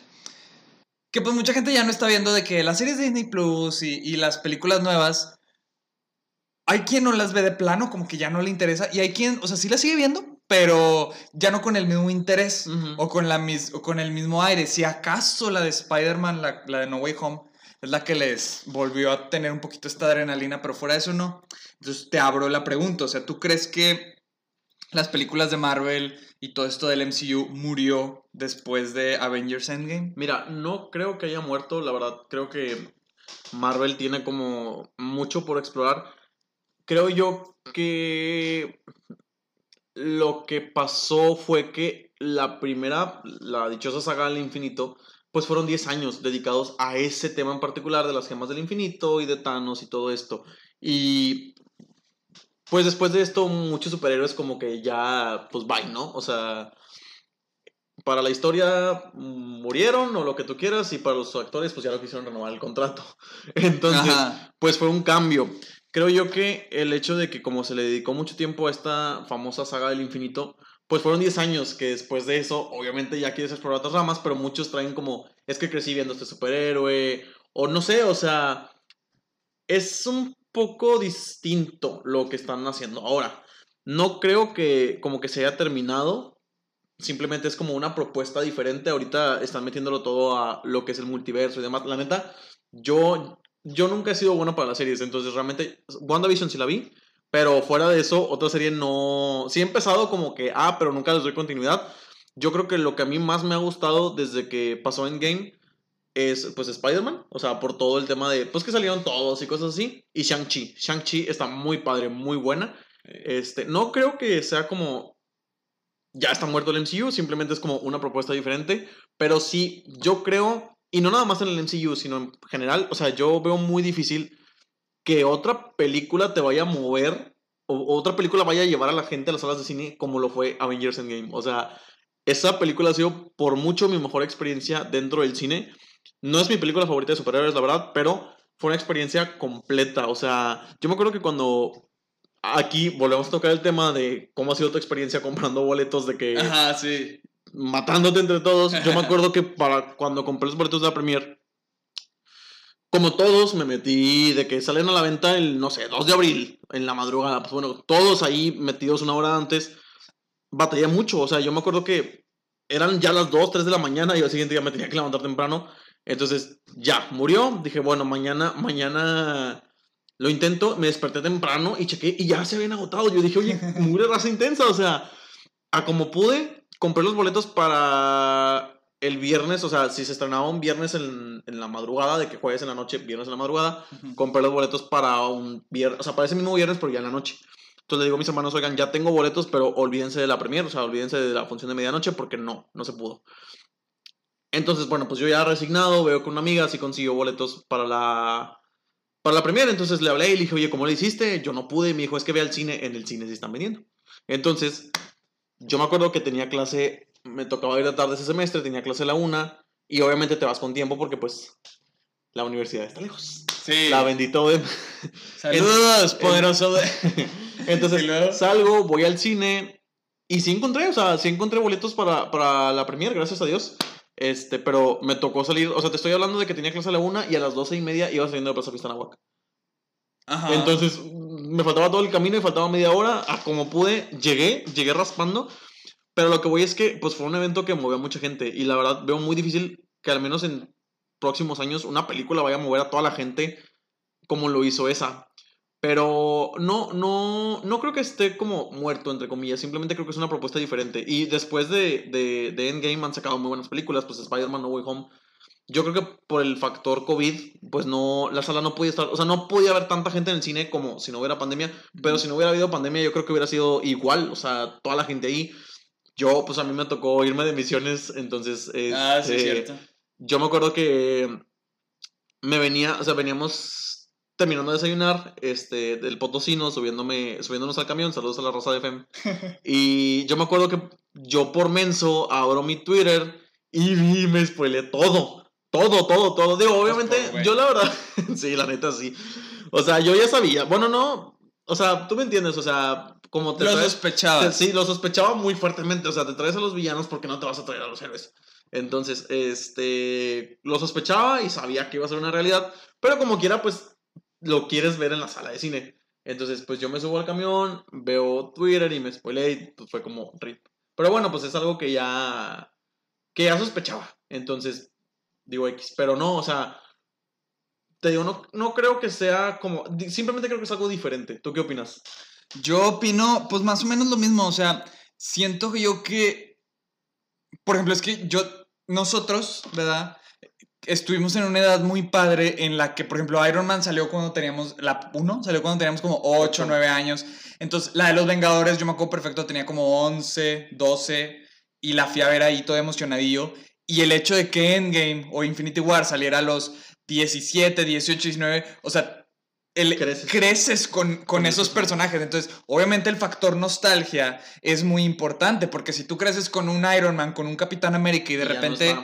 Que pues mucha gente ya no está viendo de que las series de Disney Plus y, y las películas nuevas, hay quien no las ve de plano, como que ya no le interesa, y hay quien, o sea, sí las sigue viendo, pero ya no con el mismo interés o, con la mis- o con el mismo aire. Si acaso la de Spider-Man, la, la de No Way Home, es la que les volvió a tener un poquito esta adrenalina, pero fuera de eso no. Entonces te abro la pregunta, o sea, ¿tú crees que las películas de Marvel y todo esto del MCU murió después de Avengers Endgame? Mira, no creo que haya muerto, la verdad, creo que Marvel tiene como mucho por explorar. Creo yo que lo que pasó fue que la primera, la dichosa saga del infinito, pues fueron 10 años dedicados a ese tema en particular de las gemas del infinito y de Thanos y todo esto. Y pues después de esto muchos superhéroes como que ya, pues bye, ¿no? O sea, para la historia murieron o lo que tú quieras y para los actores pues ya no quisieron renovar el contrato. Entonces, Ajá. pues fue un cambio. Creo yo que el hecho de que como se le dedicó mucho tiempo a esta famosa saga del infinito, pues fueron 10 años que después de eso, obviamente ya quieres explorar otras ramas, pero muchos traen como, es que crecí viendo este superhéroe, o no sé, o sea, es un poco distinto lo que están haciendo ahora. No creo que como que se haya terminado. Simplemente es como una propuesta diferente. Ahorita están metiéndolo todo a lo que es el multiverso y demás. La neta, yo, yo nunca he sido bueno para las series. Entonces realmente, WandaVision sí la vi. Pero fuera de eso, otra serie no... Sí he empezado como que, ah, pero nunca les doy continuidad. Yo creo que lo que a mí más me ha gustado desde que pasó en Game es pues Spider-Man, o sea, por todo el tema de, pues que salieron todos y cosas así, y Shang-Chi. Shang-Chi está muy padre, muy buena. Este, no creo que sea como, ya está muerto el MCU, simplemente es como una propuesta diferente, pero sí, yo creo, y no nada más en el MCU, sino en general, o sea, yo veo muy difícil que otra película te vaya a mover, o, otra película vaya a llevar a la gente a las salas de cine como lo fue Avengers Endgame. O sea, esa película ha sido por mucho mi mejor experiencia dentro del cine no es mi película favorita de superhéroes, la verdad, pero fue una experiencia completa. O sea, yo me acuerdo que cuando aquí volvemos a tocar el tema de cómo ha sido tu experiencia comprando boletos de que... Ajá, sí. Matándote entre todos. Yo me acuerdo que para cuando compré los boletos de la premier, como todos, me metí de que salen a la venta el, no sé, 2 de abril, en la madrugada. Pues bueno, todos ahí metidos una hora antes. Batallé mucho. O sea, yo me acuerdo que eran ya las 2, 3 de la mañana y al siguiente día me tenía que levantar temprano. Entonces, ya, murió. Dije, bueno, mañana, mañana lo intento. Me desperté temprano y chequé y ya se habían agotado. Yo dije, oye, murió raza intensa. O sea, a como pude, compré los boletos para el viernes. O sea, si se estrenaba un viernes en, en la madrugada, de que jueves en la noche, viernes en la madrugada, compré los boletos para un viernes, o sea, para ese mismo viernes, pero ya en la noche. Entonces le digo a mis hermanos, oigan, ya tengo boletos, pero olvídense de la premier, o sea, olvídense de la función de medianoche porque no, no se pudo. Entonces, bueno, pues yo ya resignado, veo con una amiga si consiguió boletos para la para la primera, entonces le hablé y le dije, oye, ¿cómo le hiciste? Yo no pude, me dijo, es que ve al cine, en el cine se están vendiendo. Entonces, yo me acuerdo que tenía clase, me tocaba ir a tarde ese semestre, tenía clase a la una, y obviamente te vas con tiempo porque pues la universidad está lejos. Sí. La bendito de... Saludos, poderoso de... Entonces, salgo, voy al cine, y sí encontré, o sea, sí encontré boletos para, para la premier, gracias a Dios. Este, pero me tocó salir, o sea, te estoy hablando de que tenía clase a la una y a las doce y media iba saliendo de Plaza Pistanahuac. Entonces, me faltaba todo el camino y faltaba media hora. A como pude, llegué, llegué raspando. Pero lo que voy es que, pues fue un evento que movió a mucha gente. Y la verdad, veo muy difícil que al menos en próximos años una película vaya a mover a toda la gente como lo hizo esa. Pero no, no, no creo que esté como muerto, entre comillas. Simplemente creo que es una propuesta diferente. Y después de, de, de Endgame han sacado muy buenas películas. Pues Spider-Man No Way Home. Yo creo que por el factor COVID, pues no, la sala no podía estar, o sea, no podía haber tanta gente en el cine como si no hubiera pandemia. Pero si no hubiera habido pandemia, yo creo que hubiera sido igual. O sea, toda la gente ahí. Yo, pues a mí me tocó irme de misiones, entonces. ah, sí, este, cierto. Yo me acuerdo que me venía, o sea, veníamos terminando de desayunar, este, del potosino, subiéndome, subiéndonos al camión, saludos a la Rosa de FM. y yo me acuerdo que yo por menso abro mi Twitter y vi, me spoileé todo. Todo, todo, todo. Digo, obviamente, Pues, yo la verdad, sí, la neta sí. O sea, yo ya sabía. Bueno, no, o sea, tú me entiendes, o sea, como te Lo traes- sospechaba. te- sí, lo sospechaba muy fuertemente. O sea, te traes a los villanos porque no te vas a traer a los héroes. Entonces, este, lo sospechaba y sabía que iba a ser una realidad. Pero como quiera, pues, lo quieres ver en la sala de cine. Entonces, pues yo me subo al camión, veo Twitter y me spoilé y pues fue como rip. Pero bueno, pues es algo que ya, que ya sospechaba. Entonces, digo X. Pero no, o sea, te digo, no, no creo que sea como, simplemente creo que es algo diferente. ¿Tú qué opinas? Yo opino, pues más o menos lo mismo. O sea, siento que yo que. Por ejemplo, es que yo. Nosotros, ¿verdad? Estuvimos en una edad muy padre en la que, por ejemplo, Iron Man salió cuando teníamos. La 1 salió cuando teníamos como 8, 9 años. Entonces, la de los Vengadores, yo me acuerdo perfecto, tenía como 11, 12. Y la fui a ver ahí todo emocionadillo. Y el hecho de que Endgame o Infinity War saliera a los 17, 18, 19. O sea, el, Creces. creces, con, con Con esos personajes. Entonces, obviamente el factor nostalgia es muy importante, porque si tú creces con un Iron Man, con un Capitán América y de Y ya no repente,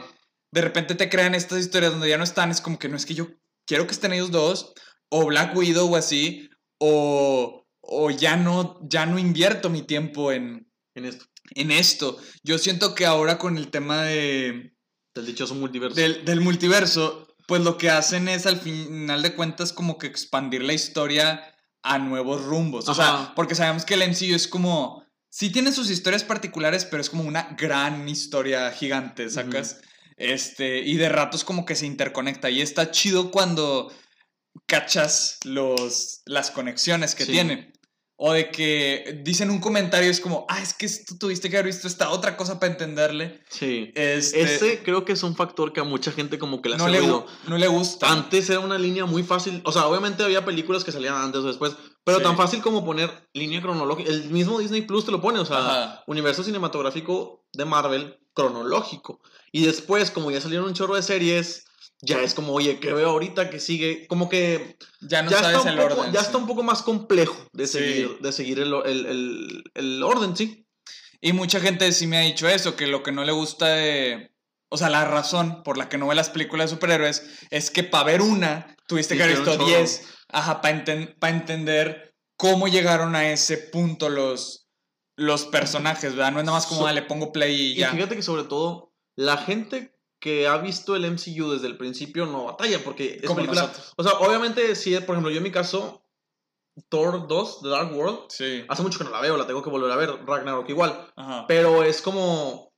de repente te crean estas historias donde ya no están, es como que no es que yo quiero que estén ellos dos, o Black Widow o así, o, o ya, no, ya no invierto mi tiempo en, en esto, en esto. Yo siento que ahora con el tema de, del dichoso multiverso. del, del multiverso, pues lo que hacen es al final de cuentas como que expandir la historia a nuevos rumbos. O sea, porque sabemos que el MCU es como... Sí tiene sus historias particulares, pero es como una gran historia gigante, ¿sacas? Este, y de ratos como que se interconecta. Y está chido cuando cachas los, las conexiones que tiene. O de que dicen un comentario, es como, ah, es que tú tuviste que haber visto esta otra cosa para entenderle. Sí. Este, Ese creo que es un factor que a mucha gente como que le no le, no le gusta. Antes era una línea muy fácil. O sea, obviamente había películas que salían antes o después. Pero tan fácil como poner línea cronológica. El mismo Disney Plus te lo pone. O sea, universo cinematográfico de Marvel cronológico. Y después, como ya salieron un chorro de series ya es como, oye, ¿qué veo ahorita que sigue? Como que ya no sabes está el orden. Ya está un poco más complejo de seguir, de seguir el, el, el, orden, sí. Y mucha gente sí me ha dicho eso, que lo que no le gusta de... O sea, la razón por la que no ve las películas de superhéroes es que para ver una tuviste que haber visto 10. Ajá, para entender cómo llegaron a ese punto los, los personajes, ¿verdad? No es nada más como, le pongo play y ya. Y fíjate que sobre todo la gente que ha visto el MCU desde el principio no batalla, porque es película. O sea, obviamente, si, por ejemplo, yo en mi caso, Thor 2, The Dark World, sí. hace mucho que no la veo, la tengo que volver a ver, Ragnarok igual. Pero es como.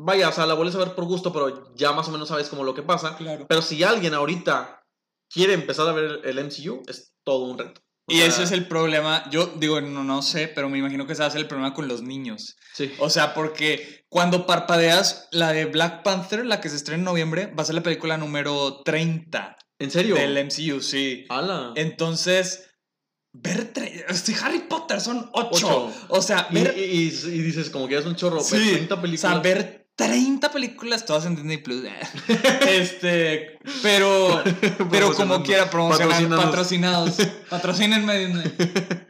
Vaya, o sea, la vuelves a ver por gusto, pero ya más o menos sabes como lo que pasa. Claro. Pero si alguien ahorita quiere empezar a ver el MCU, es todo un reto. Y ese es el problema, yo digo, no, no sé, pero me imagino que ese va a ser el problema con los niños. Sí. O sea, porque cuando parpadeas la de Black Panther, la que se estrena en noviembre, va a ser la película número 30. ¿En serio? Del MCU, sí. ¡Hala! Entonces, ver este, Harry Potter son 8. O sea, ver... Y, dices, como que ya es un chorro, sí. 30 películas. O sea, ver 30 películas todas en Disney Plus. este, pero, pero como quiera promocionar, patrocinados. Patrocínenme Disney.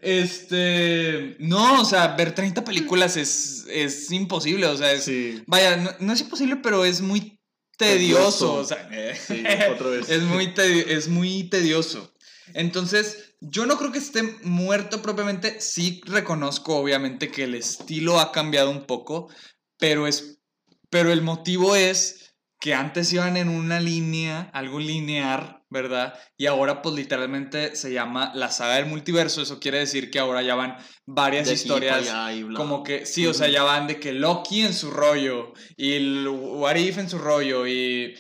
Este, no, o sea, ver 30 películas es, es imposible. O sea, es, vaya, no, es imposible, pero es muy tedioso. O sea, sí, otra vez. Es muy, es muy tedioso. Entonces, yo no creo que esté muerto propiamente. Sí reconozco, obviamente, que el estilo ha cambiado un poco, pero es pero el motivo es que antes iban en una línea, algo lineal, ¿verdad? Y ahora pues literalmente se llama la saga del multiverso. Eso quiere decir que ahora ya van varias historias. Como que, sí, o sea, ya van de que Loki en su rollo y el What If en su rollo y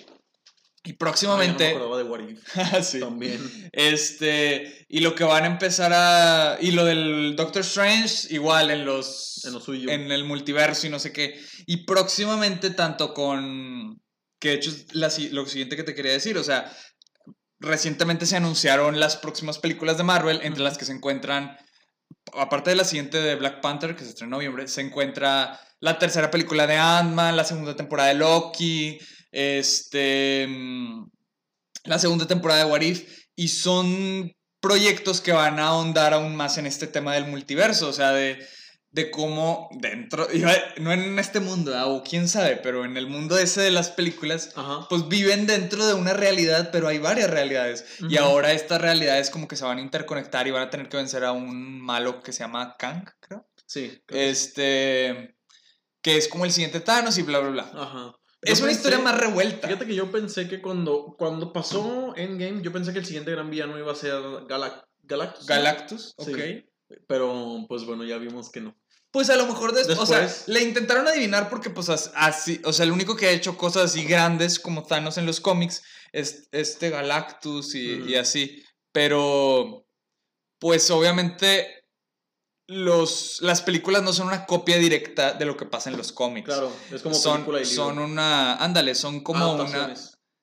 y próximamente. Ah, de What ah, sí. También. Este. Y lo que van a empezar a. Y lo del Doctor Strange, igual en los. En lo suyo. En el multiverso y no sé qué. Y próximamente, tanto con. Que de hecho es lo siguiente que te quería decir. O sea, recientemente se anunciaron las próximas películas de Marvel, entre las que se encuentran. Aparte de la siguiente de Black Panther, que se estrena en noviembre, se encuentra la tercera película de Ant-Man, la segunda temporada de Loki este, la segunda temporada de What If, y son proyectos que van a ahondar aún más en este tema del multiverso, o sea, de, de cómo dentro, no en este mundo, o quién sabe, pero en el mundo ese de las películas, pues viven dentro de una realidad, pero hay varias realidades. Y ahora estas realidades como que se van a interconectar y van a tener que vencer a un malo que se llama Kang, creo. Sí. Este, que es como el siguiente Thanos y bla, bla, bla. Ajá es una historia más revuelta. Fíjate que yo pensé que cuando, cuando pasó Endgame, yo pensé que el siguiente gran villano iba a ser Galactus. Galactus, ok. pero pues bueno, ya vimos que no. Pues a lo mejor después, o sea, le intentaron adivinar porque pues así, o sea, el único que ha hecho cosas así grandes como Thanos en los cómics es este Galactus y, y así. Pero, pues obviamente los, las películas no son una copia directa de lo que pasa en los cómics. Claro, es como son, película y Son una, ándale, son como una...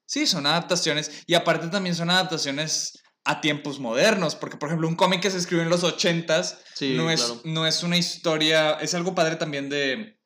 Sí, son adaptaciones. Y aparte también son adaptaciones a tiempos modernos, porque por ejemplo un cómic que se escribió en los 80s no, es, no es una historia, es algo padre también de,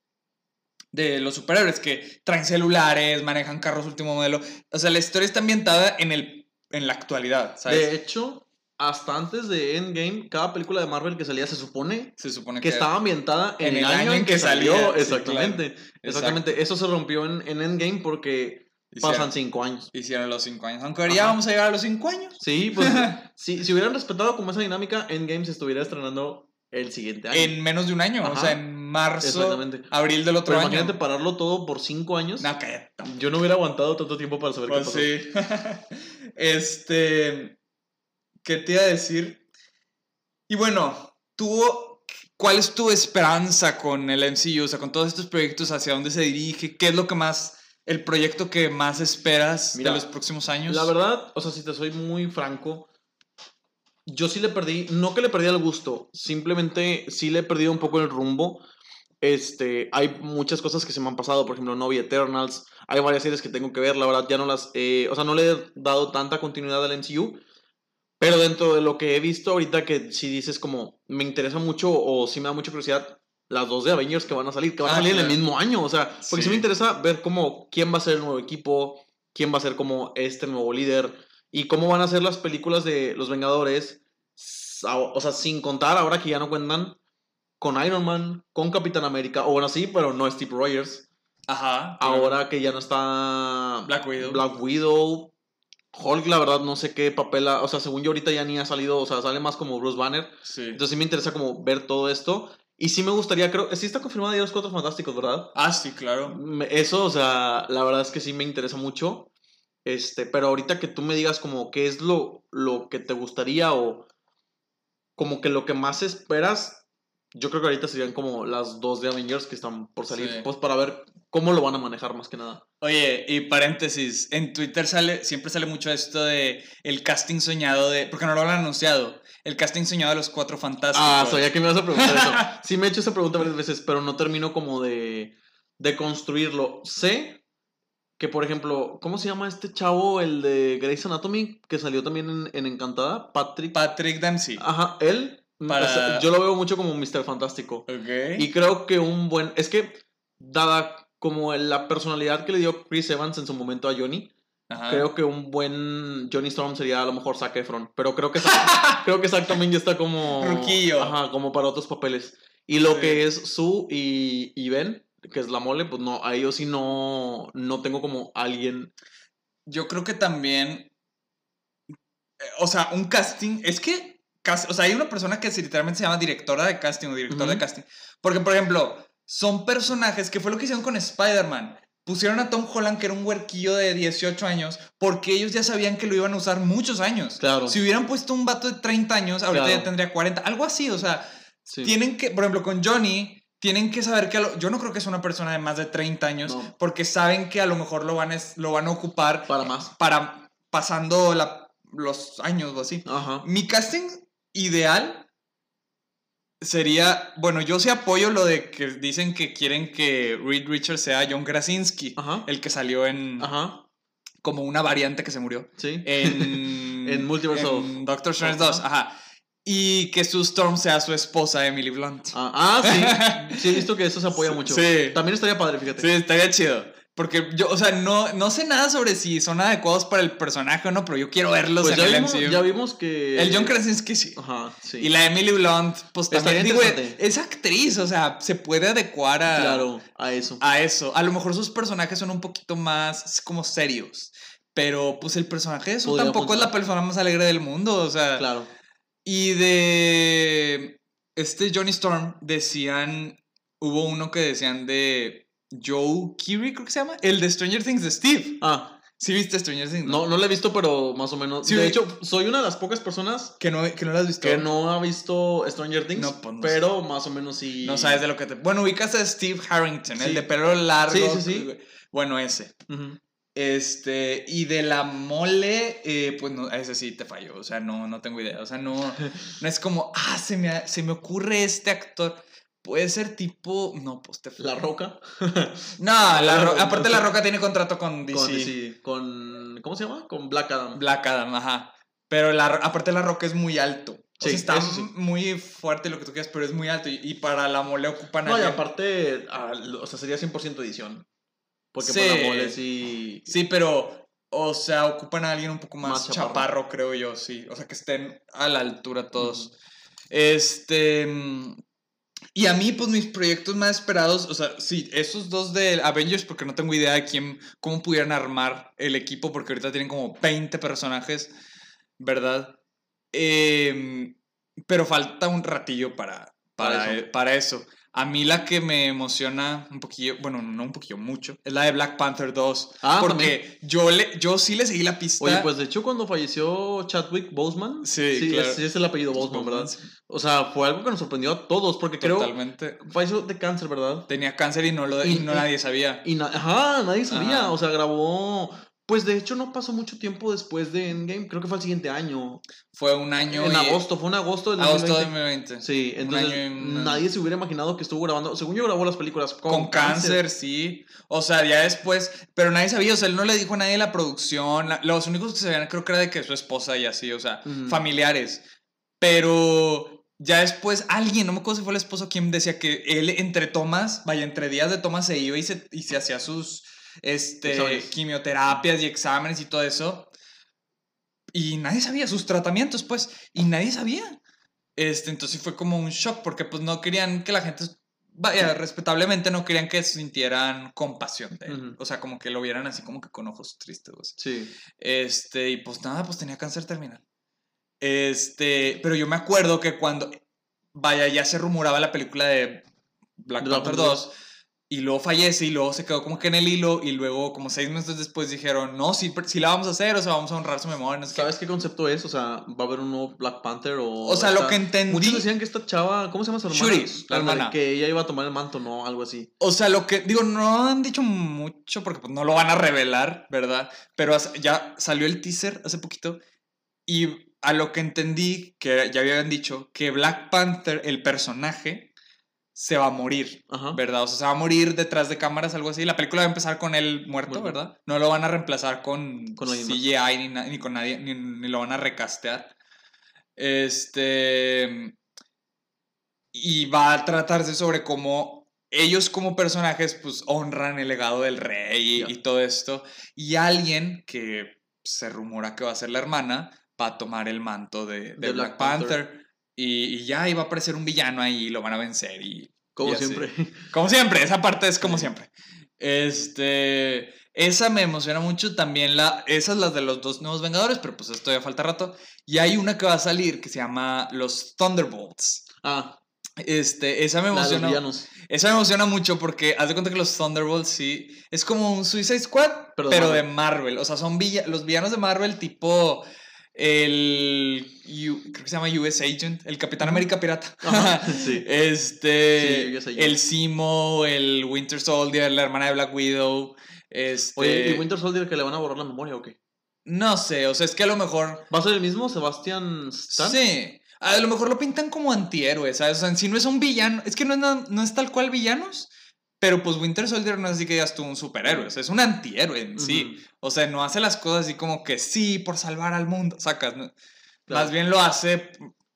de los superhéroes, que traen celulares, manejan carros último modelo. O sea, la historia está ambientada en, el, en la actualidad, ¿sabes? De hecho, hasta antes de Endgame, cada película de Marvel que salía se supone, se supone que, estaba ambientada en, el, año, en que, salió. exactamente. Exactamente. Eso se rompió en, en Endgame porque pasan cinco años. Hicieron los cinco años. Aunque ya vamos a llegar a los cinco años. Sí, pues si, si hubieran respetado como esa dinámica, Endgame se estuviera estrenando el siguiente año. En menos de un año, o Ajá. sea, en marzo, Exactamente. abril del otro Pero año. imagínate pararlo todo por cinco años. No, cállate. Yo no hubiera aguantado tanto tiempo para saber Pues qué pasó. sí. este. ¿Qué te iba a decir? Y bueno, tú. ¿Cuál es tu esperanza con el MCU? O sea, con todos estos proyectos, ¿hacia dónde se dirige? ¿Qué es lo que más. El proyecto que más esperas Mira, de los próximos años? La verdad, o sea, si te soy muy franco, yo sí le perdí, no que le perdí el gusto, simplemente sí le he perdido un poco el rumbo. Este, hay muchas cosas que se me han pasado, por ejemplo, No Vi Eternals, hay varias series que tengo que ver, la verdad ya no las, eh, o sea, no le he dado tanta continuidad al MCU, pero dentro de lo que he visto ahorita que si dices como, me interesa mucho o sí me da mucha curiosidad, las dos de Avengers que van a salir, que van a Ah, salir en el mismo año, o sea, porque sí. Sí. me interesa ver cómo, quién va a ser el nuevo equipo, quién va a ser como este nuevo líder y cómo van a ser las películas de los Vengadores, o sea, sin contar ahora que ya no cuentan con Iron Man, con Capitán América, o bueno, sí, pero no Steve Rogers, Ajá. ahora que ya no está Black Widow. Black Widow, Hulk, la verdad, no sé qué papel, ha- o sea, según yo ahorita ya ni ha salido, o sea, sale más como Bruce Banner, Sí. entonces sí me interesa como ver todo esto. Y sí me gustaría, creo, sí está confirmada ya los Cuatro Fantásticos, ¿verdad? Ah, sí, claro. Eso, o sea, la verdad es que sí me interesa mucho. Este, pero ahorita que tú me digas como qué es lo, lo que te gustaría o como que lo que más esperas, yo creo que ahorita serían como las dos de Avengers que están por salir, Sí. pues para ver cómo lo van a manejar más que nada. Oye, y paréntesis, en Twitter sale, siempre sale mucho esto de el casting soñado de, porque no lo han anunciado, el casting soñado de los cuatro fantásticos. Ah, sabía que me ibas a preguntar eso. Sí me he hecho esa pregunta varias veces, pero no termino como de, de construirlo. Sé que, por ejemplo, ¿cómo se llama este chavo, el de Grey's Anatomy, que salió también en, en Encantada? Patrick. Patrick Dempsey. Ajá, él. Para- o sea, yo lo veo mucho como Mr. Fantástico. Y creo que un buen... Es que, dada como la personalidad que le dio Chris Evans en su momento a Johnny, Ajá. creo que un buen Johnny Storm sería a lo mejor Zac Efron. Pero creo que Zac, creo que Zac también ya está como... Ruquillo. Ajá, como para otros papeles. Y lo Sí. que es Sue y, y Ben, que es la mole, pues no, a ellos sí no, no tengo como alguien... Yo creo que también, eh, o sea, un casting, es que, o sea, hay una persona que literalmente se llama directora de casting o director de Ujú. casting. Porque, por ejemplo, son personajes que fue lo que hicieron con Spider-Man. Pusieron a Tom Holland, que era un huerquillo de 18 años, porque ellos ya sabían que lo iban a usar muchos años. Claro. Si hubieran puesto un vato de 30 años, ahorita Claro. ya tendría 40, algo así, o sea, Sí. tienen que, por ejemplo, con Johnny, tienen que saber que a lo- yo no creo que es una persona de más de 30 años, No. porque saben que a lo mejor lo van, a es- lo van a ocupar Para más. para pasando la- los años o así. Ajá. Mi casting ideal sería, bueno, yo sí apoyo lo de que dicen que quieren que Reed Richards sea John Krasinski, Ajá. el que salió en Ajá. como una variante que se murió Sí. en En Multiverse of- en Doctor Strange Ajá. 2, ajá. Y que Sue Storm sea su esposa Emily Blunt. Ah, ah, sí. Sí, he visto que eso se apoya mucho. Sí. También estaría padre, fíjate. Sí, estaría chido. Porque yo, o sea, no, no sé nada sobre si son adecuados para el personaje o no, pero yo quiero verlos Pues en ya el vimos, MCU. ya vimos que. El John Krasinski sí. Ajá, sí. Y la Emily Blunt, pues también digo, es actriz, o sea, se puede adecuar a, Claro, a eso. a eso. A lo mejor sus personajes son un poquito más como serios. Pero pues el personaje de Podría tampoco es la persona más alegre del mundo, o sea. Claro. Y de este Johnny Storm decían, hubo uno que decían de Joe Keery, creo que se llama, el de Stranger Things de Steve. Ah, ¿Sí viste Stranger Things? no, no la he visto, pero más o menos. Sí, de hecho, soy una de las pocas personas Que no, que no lo has visto. que no ha visto Stranger Things. No, pues no pero más o menos sí. No sabes de lo que te... Bueno, ubicas a Steve Harrington, Sí. el de pelo largo. Sí, sí, sí. Bueno, ese. Este, y de la mole, eh, pues no, a ese sí te falló, o sea, no, no tengo idea, o sea, no, no es como, ah, se me, se me ocurre este actor, puede ser tipo, no, pues te La Roca. No, la Ro- No, aparte. La Roca tiene contrato con DC. Con, DC, con. ¿Cómo se llama? Con Black Adam. Black Adam, ajá. Pero la, aparte La Roca es muy alto. O Sí, sea, está sí. muy fuerte lo que tú quieras, pero es muy alto. Y, y para la mole ocupan a No, y aparte, o sea, sería 100% edición. Porque Sí. por la mole sí. Sí, pero, o sea, ocupan a alguien un poco más, Más chaparro. chaparro. creo yo, sí. O sea, que estén a la altura todos. Este. Y a mí, pues mis proyectos más esperados, o sea, sí, esos dos de Avengers, porque no tengo idea de quién, cómo pudieran armar el equipo, porque ahorita tienen como 20 personajes, ¿verdad? Em, pero falta un ratillo para, para, Para e- para eso. A mí la que me emociona un poquillo, bueno, no un poquillo, mucho, es la de Black Panther 2. Ah, porque yo, le, yo sí le seguí la pista. Oye, pues de hecho cuando falleció Chadwick Boseman, Sí, sí, claro. es, sí es el apellido Boseman, ¿verdad? O sea, fue algo que nos sorprendió a todos, porque creo Totalmente. falleció de cáncer, ¿verdad? Tenía cáncer y no, lo, y Y- no y- nadie sabía. Y na- ajá, nadie sabía, o sea, grabó... Pues de hecho no pasó mucho tiempo después de Endgame, creo que fue el siguiente año. Fue un año. en agosto, fue en agosto del Agosto de 2020. 2020. Sí, entonces nadie se hubiera imaginado que estuvo grabando. Según yo grabó las películas con, Con, cáncer, sí. O sea, ya después, pero nadie sabía, o sea, él no le dijo a nadie la producción. la- los únicos que sabían creo que era de que su esposa y así, o sea, familiares. Pero ya después alguien, no me acuerdo si fue el esposo quien decía que él entre tomas, vaya, entre días de tomas se iba y se, y se hacía sus este, quimioterapias y exámenes y todo eso. Y nadie sabía sus tratamientos, pues, y nadie sabía. Este, entonces fue como un shock porque pues no querían que la gente, vaya, respetablemente no querían que sintieran compasión de él. Ujú. O sea, como que lo vieran así como que con ojos tristes. o sea. Sí. Este, y pues nada, pues tenía cáncer terminal. Este, pero yo me acuerdo que cuando, vaya, ya se rumoraba la película de Black Black Panther Panther 2, y luego fallece, y luego se quedó como que en el hilo, y luego, como seis meses después, dijeron, no, sí, sí la vamos a hacer, o sea, vamos a honrar su memoria. No sé qué. ¿Sabes qué concepto es? O sea, ¿va a haber un nuevo Black Panther o...? O sea, lo esta- que entendí. Muchos decían que esta chava, ¿cómo se llama su hermana? Shuri, la Ándale, hermana. Que ella iba a tomar el manto, ¿no? Algo así. O sea, lo que digo, no han dicho mucho porque pues, no lo van a revelar, ¿verdad? Pero ya salió el teaser hace poquito y a lo que entendí, que ya habían dicho, que Black Panther, el personaje, se va a morir, Ajá. ¿verdad? O sea, se va a morir detrás de cámaras, algo así. La película va a empezar con él muerto. ¿verdad? No lo van a reemplazar con. CGI ni, con nadie, ni, ni lo van a recastear. Este. Y va a tratarse sobre cómo ellos como personajes pues honran el legado del rey y, todo esto. Y alguien que se rumora que va a ser la hermana va a tomar el manto de, de De Black, Black Panther. Panther. Y, y ya iba a aparecer un villano ahí y lo van a vencer. Y, Como y siempre. Como siempre, esa parte es como siempre. Este. Esa me emociona mucho también. La, esa es la de los dos nuevos Vengadores, pero pues esto ya falta rato. Y hay una que va a salir que se llama Los Thunderbolts. Ah, Este, esa me emociona. Esa me emociona mucho porque haz de cuenta que los Thunderbolts sí. Es como un Suicide Squad, pero, Pero de de Marvel. O sea, son villa- los villanos de Marvel tipo. El. U- creo que se llama US Agent, el Capitán. América Pirata. Ajá, sí. Este. Sí, US Agent. el Simo, el Winter Soldier, la hermana de Black Widow. Este. Oye, ¿y Winter Soldier que le van a borrar la memoria o qué? No sé, o sea, es que a lo mejor. ¿Va a ser el mismo Sebastian Stan? Sí. A lo mejor lo pintan como antihéroe, ¿sabes? O sea, sí no es un villano. Es que no es, no es tal cual villanos. Pero pues Winter Soldier no es así que digas tú un superhéroe. O sea, es un antihéroe en sí. Ujú. O sea, no hace las cosas así como que sí, por salvar al mundo. Sacas. ¿no? Claro. Más bien lo hace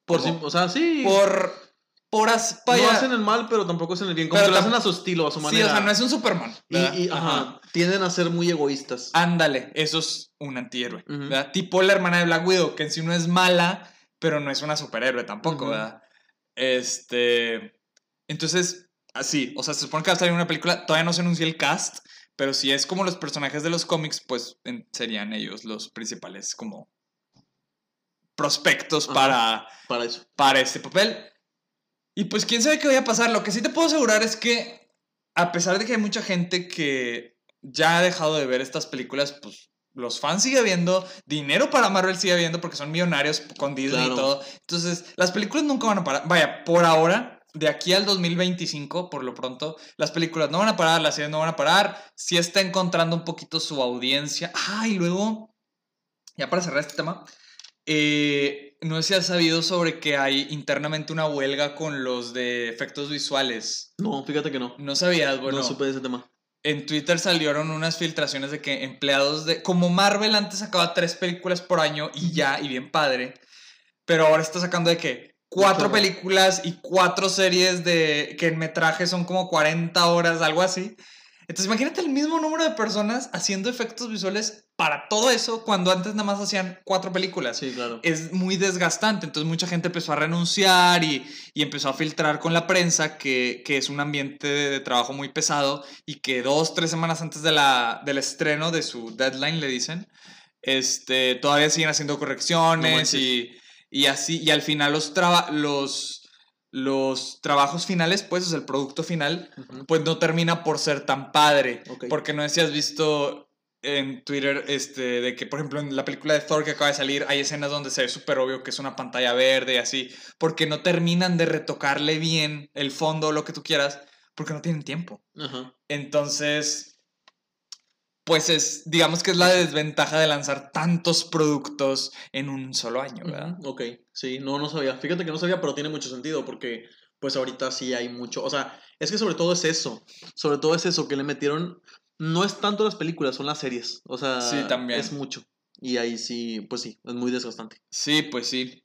Por como- o sea, sí. por. Por no hacen el mal, pero tampoco hacen el bien. Como Pero que lo hacen a su estilo, a su Sí, manera. o sea, no es un Superman. Y, y, ajá, tienden a ser muy egoístas. Ándale, eso es un antihéroe. Ujú. ¿verdad? Tipo la hermana de Black Widow, que en sí no es mala, pero no es una superhéroe tampoco, Ujú. ¿verdad? Este. Entonces, así, o sea, se supone que va a salir una película, todavía no se anunció el cast, pero si es como los personajes de los cómics, pues en- serían ellos los principales como prospectos Ajá. para, Para eso. para este papel. Y pues quién sabe qué vaya a pasar. Lo que sí te puedo asegurar es que, a pesar de que hay mucha gente que ya ha dejado de ver estas películas, pues los fans sigue viendo, dinero para Marvel sigue viendo porque son millonarios con Disney Claro. y todo. Entonces, las películas nunca van a parar. Vaya, por ahora, de aquí al 2025, por lo pronto, las películas no van a parar, las series no van a parar. Sí está encontrando un poquito su audiencia. Ah, y luego, ya para cerrar este tema, eh, no sé si has sabido sobre que hay internamente una huelga con los de efectos visuales. No, fíjate que no. No sabías, bueno. no supe de ese tema. En Twitter salieron unas filtraciones de que empleados de. Como Marvel antes sacaba tres películas por año y ya, y bien padre. Pero ahora está sacando de que cuatro películas y cuatro series de. que en metraje son como 40 horas, algo así. Entonces imagínate el mismo número de personas haciendo efectos visuales para todo eso cuando antes nada más hacían cuatro películas Sí, claro. es muy desgastante. Entonces mucha gente empezó a renunciar y, y empezó a filtrar con la prensa que, que es un ambiente de, de trabajo muy pesado y que dos, tres semanas antes de la, del estreno de su deadline, le dicen, este, todavía siguen haciendo No correcciones manches. y, y así. Y al final los, traba, los, los trabajos finales, pues, o sea, el producto final, pues no termina por ser tan padre. Porque no sé si has visto en Twitter, este, de que, por ejemplo, en la película de Thor que acaba de salir, hay escenas donde se ve súper obvio que es una pantalla verde y así, porque no terminan de retocarle bien el fondo lo que tú quieras, porque no tienen tiempo. Entonces, pues es, digamos que es la desventaja de lanzar tantos productos en un solo año, ¿verdad? Ok, sí, no, no sabía. Fíjate que no sabía, pero tiene mucho sentido porque pues ahorita sí hay mucho, o sea, es que sobre todo es eso, sobre todo es eso, que le metieron, no es tanto las películas, son las series, o sea, Sí, también. es mucho. Y ahí sí, pues sí, es muy desgastante. Sí, pues sí.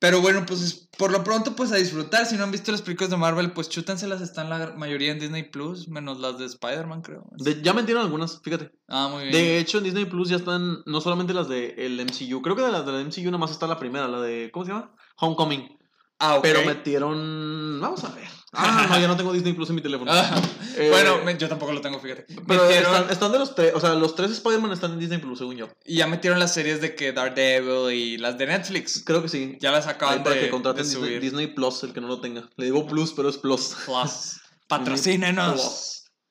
Pero bueno, pues por lo pronto, pues a disfrutar. Si no han visto las películas de Marvel, pues chútenselas. Están la mayoría en Disney Plus, menos las de Spider-Man, creo. De- ya metieron algunas, fíjate. Ah, muy bien. De hecho, en Disney Plus ya están, no solamente las del el MCU, creo que de las del MCU nada más está la primera, la de, ¿cómo se llama? Homecoming. ah, ok. Pero metieron, vamos a ver. Ah, no, ya no tengo Disney Plus en mi teléfono. Ah, Eh, bueno, me- yo tampoco lo tengo, fíjate. Pero Metieron- están, están de los tres, o sea, los tres Spider-Man están en Disney Plus, según yo. Y ya metieron las series de que Daredevil y las de Netflix. Creo que sí. Ya las Ahí acaban para de, que contraten de Disney, subir. Disney Plus, el que no lo tenga. Le digo Plus, pero es Plus. Plus. Patrocínenos.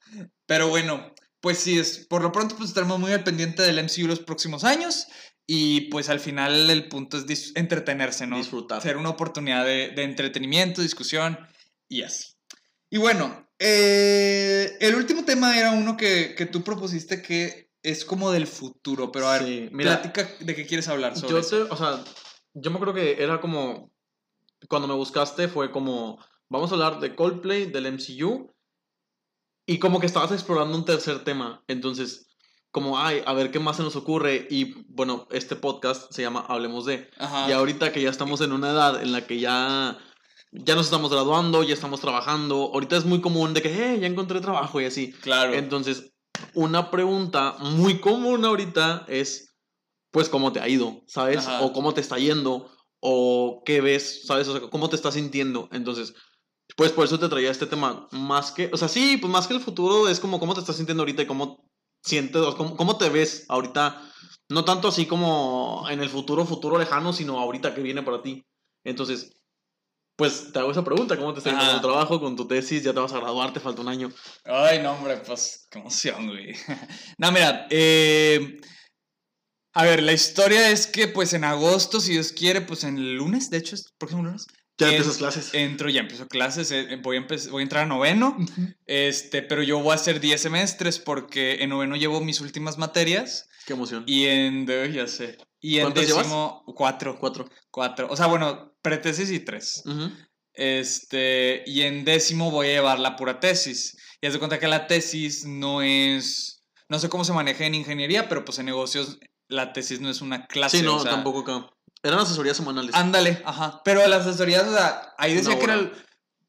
Plus. Pero bueno, pues sí, es, por lo pronto pues estaremos muy al pendiente del MCU los próximos años y pues al final el punto es entretenerse, ¿no? Disfrutar. Ser una oportunidad de, de entretenimiento, discusión y así. Y bueno, eh, el último tema era uno que, que tú propusiste que es como del futuro, pero a ver, Sí, mira, platica de qué quieres hablar sobre yo eso. te, o sea, yo me creo que era como, cuando me buscaste fue como, vamos a hablar de Coldplay, del MCU, y como que estabas explorando un tercer tema, entonces, como, ay, a ver qué más se nos ocurre, y bueno, este podcast se llama Hablemos de, Ajá. y ahorita que ya estamos en una edad en la que ya, ya nos estamos graduando, ya estamos trabajando, ahorita es muy común de que, eh, ya encontré trabajo y así, claro. entonces, una pregunta muy común ahorita es, pues, ¿cómo te ha ido? ¿Sabes? Ajá. O cómo te está yendo, o qué ves, ¿sabes? O sea, cómo te estás sintiendo. Entonces, pues por eso te traía este tema. Más que, o sea, sí, pues más que el futuro es como cómo te estás sintiendo ahorita y cómo sientes, o cómo, cómo te ves ahorita. No tanto así como en el futuro, futuro lejano, sino ahorita que viene para ti. Entonces, pues te hago esa pregunta, ¿cómo te está yendo tu trabajo, con tu tesis? Ya te vas a graduar, te falta un año. Ay, no, hombre, pues, qué emoción, güey. no, mira, eh, a ver, la historia es que, pues, en agosto, si Dios quiere, pues, en el lunes, de hecho, es próximo lunes, Ya En- empiezas clases. entro, ya empiezo clases, eh, voy, a empe- voy a entrar a noveno, este, pero yo voy a hacer 10 semestres porque en noveno llevo mis últimas materias Qué emoción. y en, de- ya sé, y en décimo, cuatro, Cuatro. cuatro, o sea, bueno, pretesis y tres. Este, y en décimo voy a llevar la pura tesis. Y haz de cuenta que la tesis no es. No sé cómo se maneja en ingeniería, pero pues en negocios la tesis no es una clase. Sí, no, o sea, tampoco acá. Eran asesorías semanales. Ándale, ajá. Pero las asesorías, o sea, ahí decía que era el,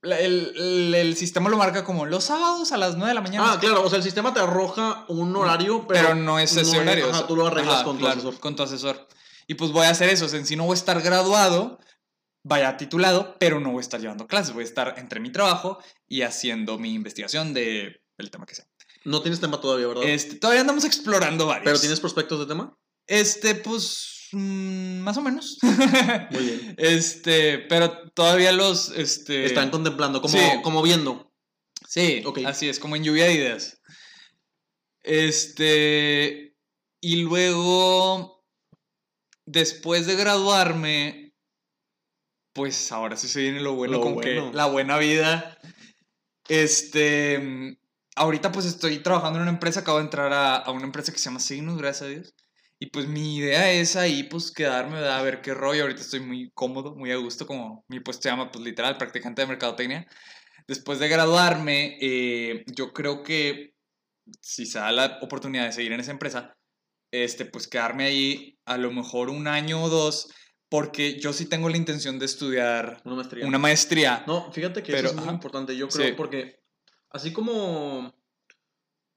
el, el- el sistema lo marca como los sábados a las 9 de la mañana. ah, claro, o sea, el sistema te arroja un horario, pero, pero, no es ese no horario. o ajá, sea, tú lo arreglas ajá, con tu claro, asesor. Con tu asesor. Y pues voy a hacer eso. O sea, en sí no voy a estar graduado, vaya titulado, pero no voy a estar llevando clases. Voy a estar entre mi trabajo y haciendo mi investigación de el tema que sea. No tienes tema todavía, ¿verdad? Este, todavía andamos explorando varios. pero tienes prospectos de tema. Este, pues. mm, más o menos. Muy bien. Este, pero todavía los. Este, Están contemplando, como, sí. como viendo. Sí, Ok. así es, como en lluvia de ideas. Este. Y luego. Después de graduarme. Pues ahora sí se viene lo bueno, Lo bueno. que la buena vida. Este. mm, Ahorita pues estoy trabajando en una empresa, acabo de entrar a, a una empresa que se llama Signos, gracias a Dios. Y pues mi idea es ahí pues quedarme, a ver qué rollo. Ahorita estoy muy cómodo, muy a gusto, como mi puesto se llama pues literal, practicante de mercadotecnia después de graduarme, eh, yo creo que si se da la oportunidad de seguir en esa empresa, este, pues quedarme ahí a lo mejor un año o dos, porque yo sí tengo la intención de estudiar Una maestría. una maestría. No, fíjate que Pero, eso es muy ajá. importante, yo creo, Sí. porque así como,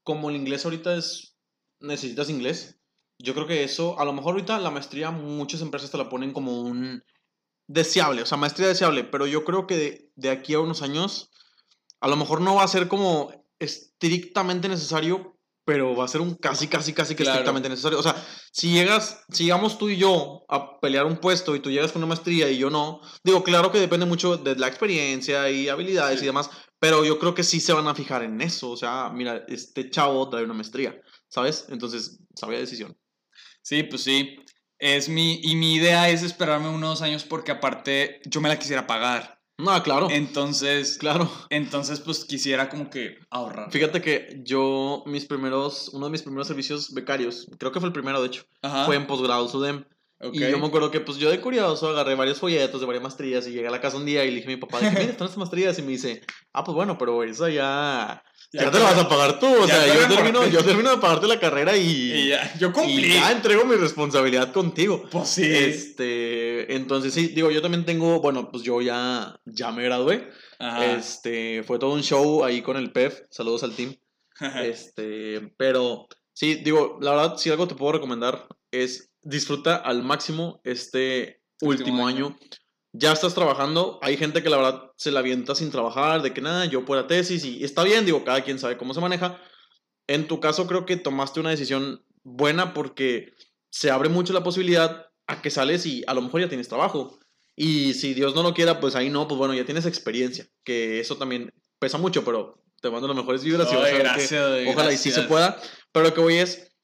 como el inglés ahorita es, necesitas inglés, yo creo que eso, a lo mejor ahorita la maestría muchas empresas te la ponen como un deseable, o sea, maestría deseable, pero yo creo que de, de aquí a unos años, a lo mejor no va a ser como estrictamente necesario, pero va a ser un casi, casi, casi que estrictamente necesario. O sea, si llegas, si llegamos tú y yo a pelear un puesto y tú llegas con una maestría y yo no, digo, claro que depende mucho de la experiencia y habilidades y demás, pero yo creo que sí se van a fijar en eso. O sea, mira, este chavo trae una maestría, ¿sabes? Entonces, sabía decisión. Sí, pues sí. Es mi, y mi idea es esperarme unos años porque aparte yo me la quisiera pagar. No, claro. Entonces, claro. Entonces, pues quisiera como que ahorrar. Fíjate que yo, mis primeros, uno de mis primeros servicios becarios, creo que fue el primero de hecho, fue en posgrado SUDEM. Y yo me acuerdo que pues yo de curioso agarré varios folletos de varias maestrías y llegué a la casa un día y le dije a mi papá, mira, están estas maestrías y me dice, ah, pues bueno, pero eso ya ya, te lo vas a pagar tú. O sea, yo termino, yo termino de pagarte la carrera y, ya, yo cumplí. Y ya entrego mi responsabilidad contigo. Pues sí. Este, entonces sí, digo, yo también tengo, bueno, pues yo ya, ya me gradué. Este, fue todo un show ahí con el PEF. Saludos al team. este, pero sí, digo, la verdad, si algo te puedo recomendar es disfruta al máximo este último, año ya estás trabajando, hay gente que la verdad se la avienta sin trabajar, de que nada, yo puedo tesis y está bien, digo, cada quien sabe cómo se maneja. En tu caso creo que tomaste una decisión buena porque se abre mucho la posibilidad a que sales y a lo mejor ya tienes trabajo. Y si Dios no lo quiera, pues ahí no, pues bueno, ya tienes experiencia, que eso también pesa mucho, pero te mando las mejores vibras y ojalá y sí se pueda. Pero lo que voy es,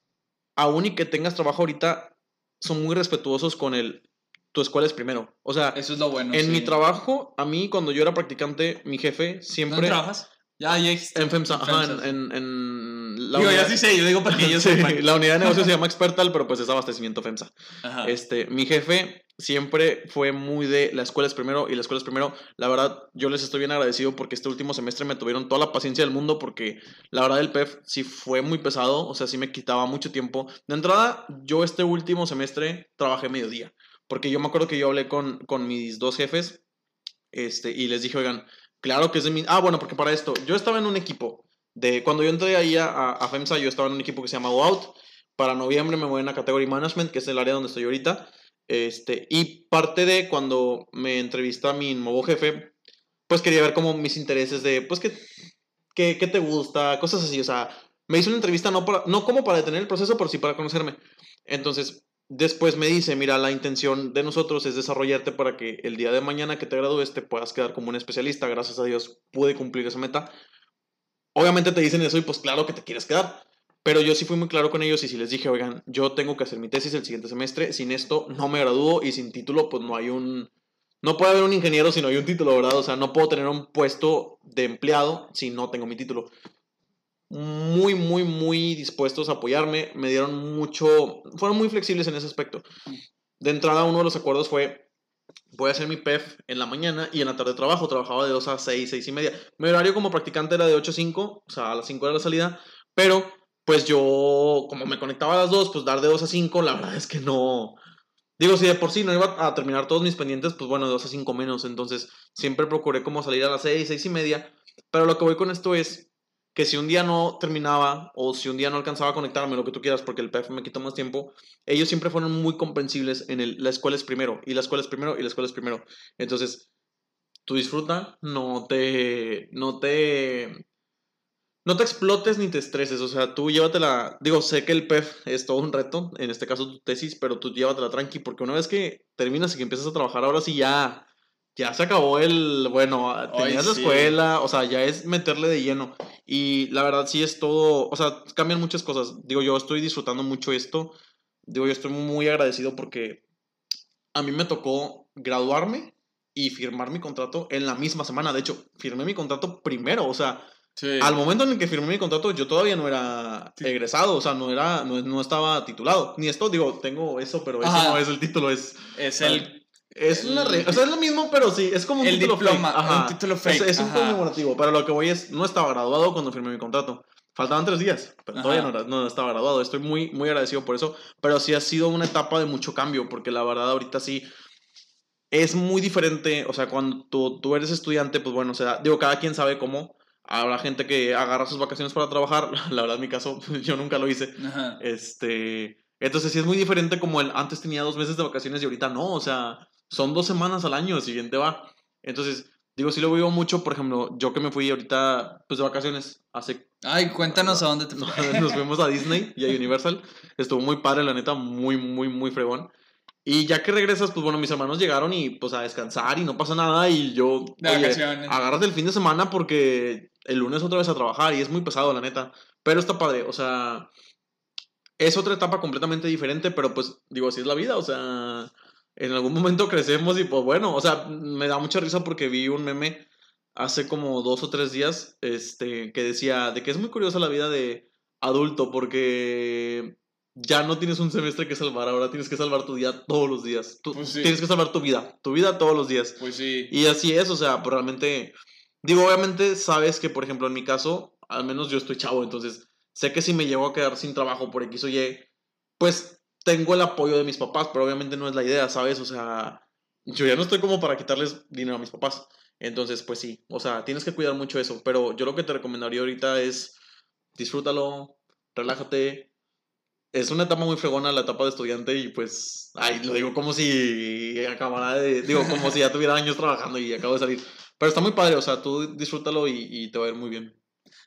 aún y que tengas trabajo ahorita, son muy respetuosos con el tu escuela es primero. O sea, eso es lo bueno. En mi trabajo, a mí cuando yo era practicante, mi jefe siempre... ¿Dónde trabajas? Ya, ya En FEMSA, ajá, en, en, la digo, ya sí sé, yo digo para que yo sí, La unidad de negocio se llama Expertal, pero pues es abastecimiento FEMSA. Ajá. Este, mi jefe siempre fue muy de la escuela es primero y la escuela es primero. La verdad, yo les estoy bien agradecido porque este último semestre me tuvieron toda la paciencia del mundo porque la verdad el PEF sí fue muy pesado, o sea, sí me quitaba mucho tiempo. De entrada, yo este último semestre trabajé mediodía. Porque yo me acuerdo que yo hablé con, con mis dos jefes este, y les dije, oigan, claro que es de mi... Ah, bueno, porque para esto, yo estaba en un equipo de... Cuando yo entré ahí a, a FEMSA, yo estaba en un equipo que se llama Out. Para noviembre me voy la Category Management, que es el área donde estoy ahorita. Este, y parte de cuando me entrevista mi nuevo jefe, pues quería ver como mis intereses de, pues, ¿qué, qué, qué te gusta? Cosas así, o sea, me hizo una entrevista no, para, no como para detener el proceso, pero sí para conocerme. Entonces, Después me dice, mira, la intención de nosotros es desarrollarte para que el día de mañana que te gradúes te puedas quedar como un especialista. Gracias a Dios pude cumplir esa meta. Obviamente te dicen eso y pues claro que te quieres quedar. Pero yo sí fui muy claro con ellos y si les dije, oigan, yo tengo que hacer mi tesis el siguiente semestre, sin esto no me gradúo y sin título pues no hay un... No puede haber un ingeniero si no hay un título, ¿verdad? O sea, no puedo tener un puesto de empleado si no tengo mi título muy, muy, muy dispuestos a apoyarme. Me dieron mucho, fueron muy flexibles en ese aspecto. De entrada, uno de los acuerdos fue, voy a hacer mi PEF en la mañana y en la tarde trabajo. Trabajaba de 2 a 6, 6 y media. Mi horario como practicante era de 8 a 5, o sea, a las 5 de la salida. Pero, pues yo, como me conectaba a las 2, pues dar de 2 a 5, la verdad es que no... Digo, si de por sí no iba a terminar todos mis pendientes, pues bueno, de 2 a 5 menos. Entonces, siempre procuré como salir a las 6, 6 y media. Pero lo que voy con esto es, que si un día no terminaba o si un día no alcanzaba a conectarme, lo que tú quieras, porque el PF me quitó más tiempo, ellos siempre fueron muy comprensibles en el, la escuela es primero, y la escuela es primero, y la escuela es primero. Entonces, tú disfruta, no te, no te, no te explotes ni te estreses, o sea, tú llévatela, digo, sé que el PEF es todo un reto, en este caso tu tesis, pero tú llévatela tranqui, porque una vez que terminas y que empiezas a trabajar, ahora sí ya ya se acabó el, bueno, tenías la escuela, o sea, ya es meterle de lleno. Y la verdad sí es todo, o sea, cambian muchas cosas. Digo, yo estoy disfrutando mucho esto. Digo, yo estoy muy agradecido porque a mí me tocó graduarme y firmar mi contrato en la misma semana. De hecho, firmé mi contrato primero, o sea, al momento en el que firmé mi contrato yo todavía no era egresado, o sea, no era no, no, estaba titulado. Ni esto, digo, tengo eso, pero eso no es el título, es es el es una o sea, es lo mismo, pero sí, es como un el título diploma, Ajá. un título fake. Es, un conmemorativo, pero lo que voy es, no estaba graduado cuando firmé mi contrato. Faltaban tres días, pero todavía no, no, estaba graduado. Estoy muy, muy agradecido por eso, pero sí ha sido una etapa de mucho cambio, porque la verdad ahorita sí es muy diferente, o sea, cuando tú, tú eres estudiante, pues bueno, o sea, digo, cada quien sabe cómo. Habrá gente que agarra sus vacaciones para trabajar, la verdad en mi caso yo nunca lo hice. Ajá. Este, entonces sí es muy diferente como el antes tenía dos meses de vacaciones y ahorita no, o sea, son dos semanas al año, el siguiente va. Entonces, digo, sí lo vivo mucho, por ejemplo, yo que me fui ahorita, pues de vacaciones, hace... Ay, cuéntanos a dónde te fuiste. Nos fuimos a Disney y a Universal. Estuvo muy padre, la neta, muy, muy, muy fregón. Y ya que regresas, pues bueno, mis hermanos llegaron y pues a descansar y no pasa nada y yo... De vacaciones. Agarras el fin de semana porque el lunes otra vez a trabajar y es muy pesado, la neta. Pero está padre, o sea... Es otra etapa completamente diferente, pero pues digo, así es la vida, o sea... En algún momento crecemos y pues bueno, o sea, me da mucha risa porque vi un meme hace como dos o tres días, este, que decía de que es muy curiosa la vida de adulto porque ya no tienes un semestre que salvar, ahora tienes que salvar tu día todos los días. Tú, pues Tienes que salvar tu vida, tu vida todos los días. Pues sí. Y así es, o sea, pues realmente, digo, obviamente sabes que, por ejemplo, en mi caso, al menos yo estoy chavo, entonces sé que si me llego a quedar sin trabajo por X o Y, pues tengo el apoyo de mis papás, pero obviamente no es la idea, ¿sabes? O sea, yo ya no estoy como para quitarles dinero a mis papás. Entonces, pues sí, o sea, tienes que cuidar mucho eso, pero yo lo que te recomendaría ahorita es disfrútalo, relájate, es una etapa muy fregona la etapa de estudiante y pues, ay, lo digo como si acabara de, digo, como si ya tuviera años trabajando y acabo de salir. Pero está muy padre, o sea, tú disfrútalo y, te va a ir muy bien.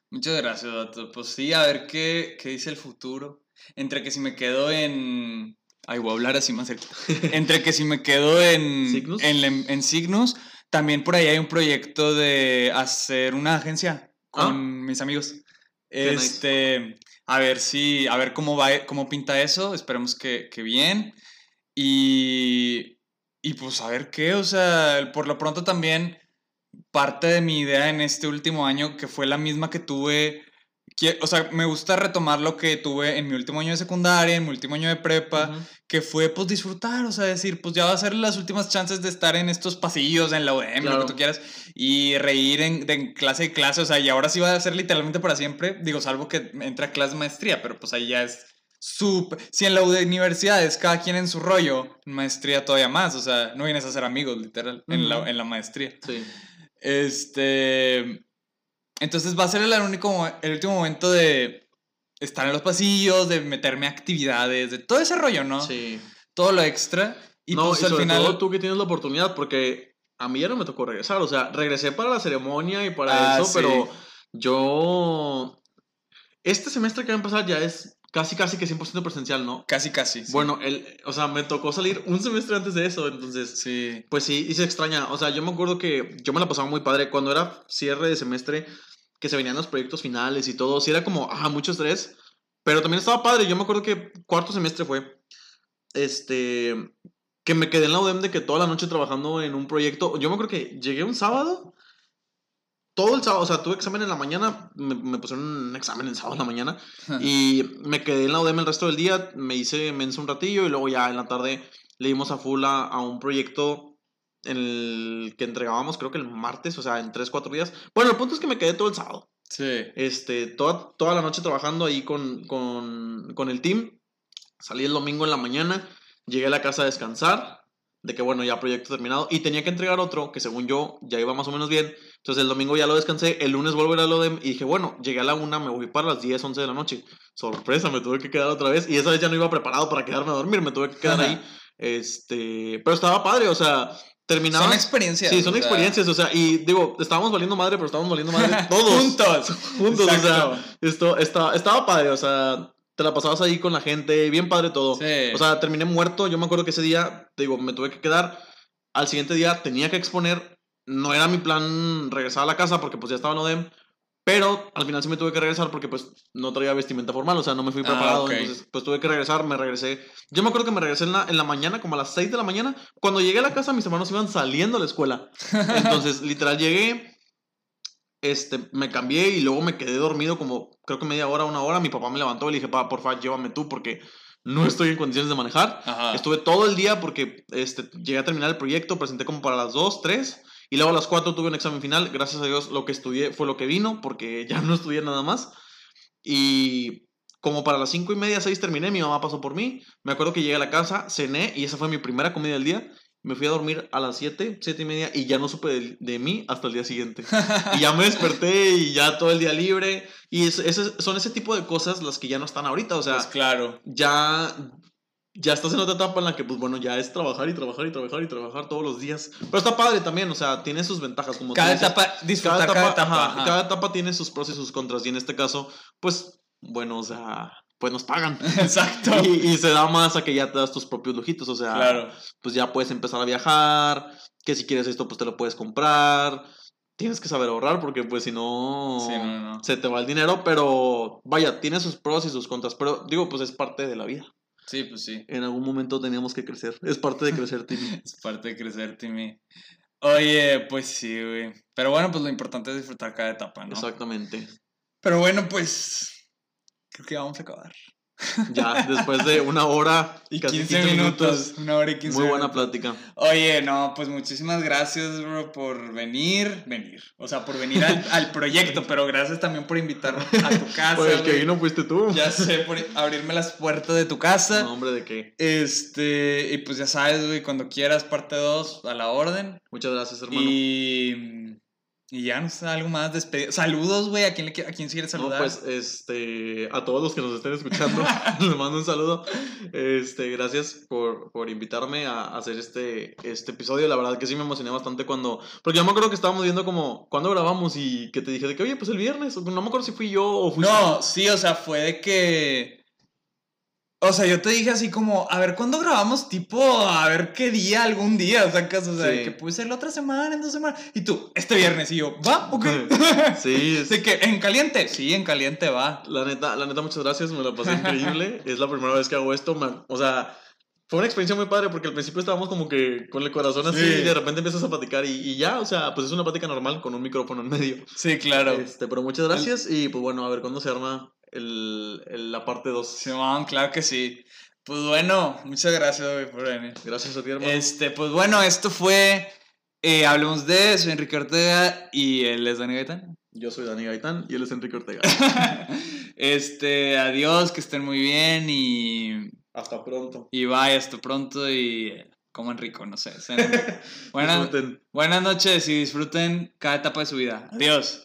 Muchas gracias, Dato. Pues sí, a ver qué, qué dice el futuro. Entre que si me quedo en... Ay, voy a hablar así más cerca. Entre que si me quedo en... ¿Signus? En, en, Signus, también por ahí hay un proyecto de hacer una agencia con ah. mis amigos. este a ver si, a ver cómo va, cómo pinta eso, esperemos que, que bien. Y, y pues a ver qué, o sea, por lo pronto también parte de mi idea en este último año, que fue la misma que tuve o sea, me gusta retomar lo que tuve en mi último año de secundaria, en mi último año de prepa, que fue pues disfrutar, o sea, decir, pues ya va a ser las últimas chances de estar en estos pasillos, en la UDM, lo que tú quieras, y reír en, de clase y clase, o sea, y ahora sí va a ser literalmente para siempre, digo, salvo que entre a clase maestría, pero pues ahí ya es súper... Si en la universidad es cada quien en su rollo, maestría todavía más, o sea, no vienes a ser amigos, literal, en, la, en la maestría. Sí. Este... Entonces va a ser el, único, el último momento de estar en los pasillos, de meterme a actividades, de todo ese rollo, ¿no? Sí. Todo lo extra. Y no, pues al final. Todo tú que tienes la oportunidad, porque a mí ya no me tocó regresar. O sea, regresé para la ceremonia y para ah, eso, pero yo. Este semestre que va a empezar ya es casi, casi que 100% presencial, ¿no? Casi, casi. Bueno, el, o sea, me tocó salir un semestre antes de eso, entonces. Sí. Pues sí, y se extraña. O sea, yo me acuerdo que yo me la pasaba muy padre. Cuando era cierre de semestre, que se venían los proyectos finales y todo. Sí, era como, ah, mucho estrés. Pero también estaba padre. Yo me acuerdo que cuarto semestre fue. Este. Que me quedé en la UDEM de que toda la noche trabajando en un proyecto. Yo me acuerdo que llegué un sábado. Todo el sábado, o sea, tuve examen en la mañana. Me, me pusieron un examen el sábado en la mañana. y me quedé en la UDEM el resto del día. Me hice mensa un ratillo y luego ya en la tarde le dimos a full a, a un proyecto en el que entregábamos, creo que el martes, o sea, en 3, 4 días. Bueno, el punto es que me quedé todo el sábado. Sí. Este, toda, toda la noche trabajando ahí con, con, con el team. Salí el domingo en la mañana, llegué a la casa a descansar, de que bueno, ya proyecto terminado, y tenía que entregar otro que según yo ya iba más o menos bien. Entonces el domingo ya lo descansé, el lunes a ir a lo de... Y dije, bueno, llegué a la una, me voy para las 10, 11 de la noche. Sorpresa, me tuve que quedar otra vez. Y esa vez ya no iba preparado para quedarme a dormir, me tuve que quedar ahí. Este, pero estaba padre, o sea, terminaba. Son experiencias. Sí, son experiencias, o sea, y digo, estábamos valiendo madre, pero estábamos valiendo madre todos. juntos. juntos, o sea, esto, estaba, estaba padre, o sea, te la pasabas ahí con la gente, bien padre todo. Sí. O sea, terminé muerto, yo me acuerdo que ese día, digo, me tuve que quedar, al siguiente día tenía que exponer, no era mi plan regresar a la casa porque pues ya estaba en ODEM, pero al final sí me tuve que regresar porque pues no traía vestimenta formal, o sea, no me fui ah, preparado, entonces pues tuve que regresar, me regresé. Yo me acuerdo que me regresé en la, en la mañana, como a las 6 de la mañana. Cuando llegué a la casa, mis hermanos iban saliendo a la escuela. Entonces, literal, llegué, este, me cambié y luego me quedé dormido como creo que media hora, una hora. Mi papá me levantó y le dije, papá, por favor, llévame tú porque no estoy en condiciones de manejar. Estuve todo el día porque este, llegué a terminar el proyecto, presenté como para las 2, 3 y luego a las 4 tuve un examen final. Gracias a Dios lo que estudié fue lo que vino, porque ya no estudié nada más. Y como para las 5 y media, 6 terminé, mi mamá pasó por mí. Me acuerdo que llegué a la casa, cené y esa fue mi primera comida del día. Me fui a dormir a las 7, 7 y media y ya no supe de, mí hasta el día siguiente. y ya me desperté y ya todo el día libre. Y es, son ese tipo de cosas las que ya no están ahorita. O sea, pues claro. ya ya estás en otra etapa en la que, pues bueno, ya es trabajar y trabajar y trabajar y trabajar todos los días. Pero está padre también, o sea, tiene sus ventajas. Como cada etapa, disfrutar cada etapa. Cada etapa, tiene sus pros y sus contras. Y en este caso, pues, bueno, o sea, pues nos pagan. Exacto. Y, se da más a que ya te das tus propios lujitos, o sea, pues ya puedes empezar a viajar, que si quieres esto, pues te lo puedes comprar. Tienes que saber ahorrar porque pues si no, se te va el dinero, pero vaya, tiene sus pros y sus contras, pero digo, pues es parte de la vida. Sí, pues sí. En algún momento teníamos que crecer. Es parte de crecer, Timmy. es parte de crecer, Timmy. Oye, pues sí, güey. Pero bueno, pues lo importante es disfrutar cada etapa, ¿no? Exactamente. Pero bueno, pues creo que vamos a acabar. Ya, después de una hora y casi 15 minutos, Una hora y 15 Muy buena plática. Oye, no, pues muchísimas gracias, bro, por venir. Venir. O sea, por venir al, proyecto, pero gracias también por invitarme a tu casa. Pues el que vino fuiste tú. Ya sé, por abrirme las puertas de tu casa. No, hombre, ¿de qué? Este, y pues ya sabes, güey, cuando quieras, parte 2, a la orden. Muchas gracias, hermano. Y y ya, algo más despedido. Saludos, güey. ¿A quién, le, ¿A quién se quiere saludar? No, pues, este, a todos los que nos estén escuchando, les mando un saludo. Este, gracias por, por invitarme a hacer este, este episodio. La verdad que sí me emocioné bastante cuando, porque yo me acuerdo que estábamos viendo como, cuando grabamos y que te dije de que, oye, pues el viernes. No me acuerdo si fui yo o fui No, sí, o sea, fue de que o sea, yo te dije así como, a ver, ¿cuándo grabamos? Tipo, a ver qué día, algún día, sacas, o sea, que puede ser la otra semana, en dos semanas. Y tú, este viernes, y yo, ¿va? Ok. Sí. Así que, ¿en caliente? Sí, en caliente va. La neta, la neta, muchas gracias, me la pasé increíble. es la primera vez que hago esto, man. O sea, fue una experiencia muy padre porque al principio estábamos como que con el corazón así y de repente empiezas a platicar y, y, ya, o sea, pues es una plática normal con un micrófono en medio. Sí, claro. Este, pero muchas gracias y pues bueno, a ver cuándo se arma el, la parte 2. Simón, claro que sí. Pues bueno, muchas gracias, por venir. Gracias a ti, hermano. Este, pues bueno, esto fue eh, Hablemos de, soy Enrique Ortega y él es Dani Gaitán. Yo soy Dani Gaitán y él es Enrique Ortega. este, adiós, que estén muy bien y... Hasta pronto. Y bye, hasta pronto y como Enrico, no sé. buenas, buenas noches y disfruten cada etapa de su vida. Adiós.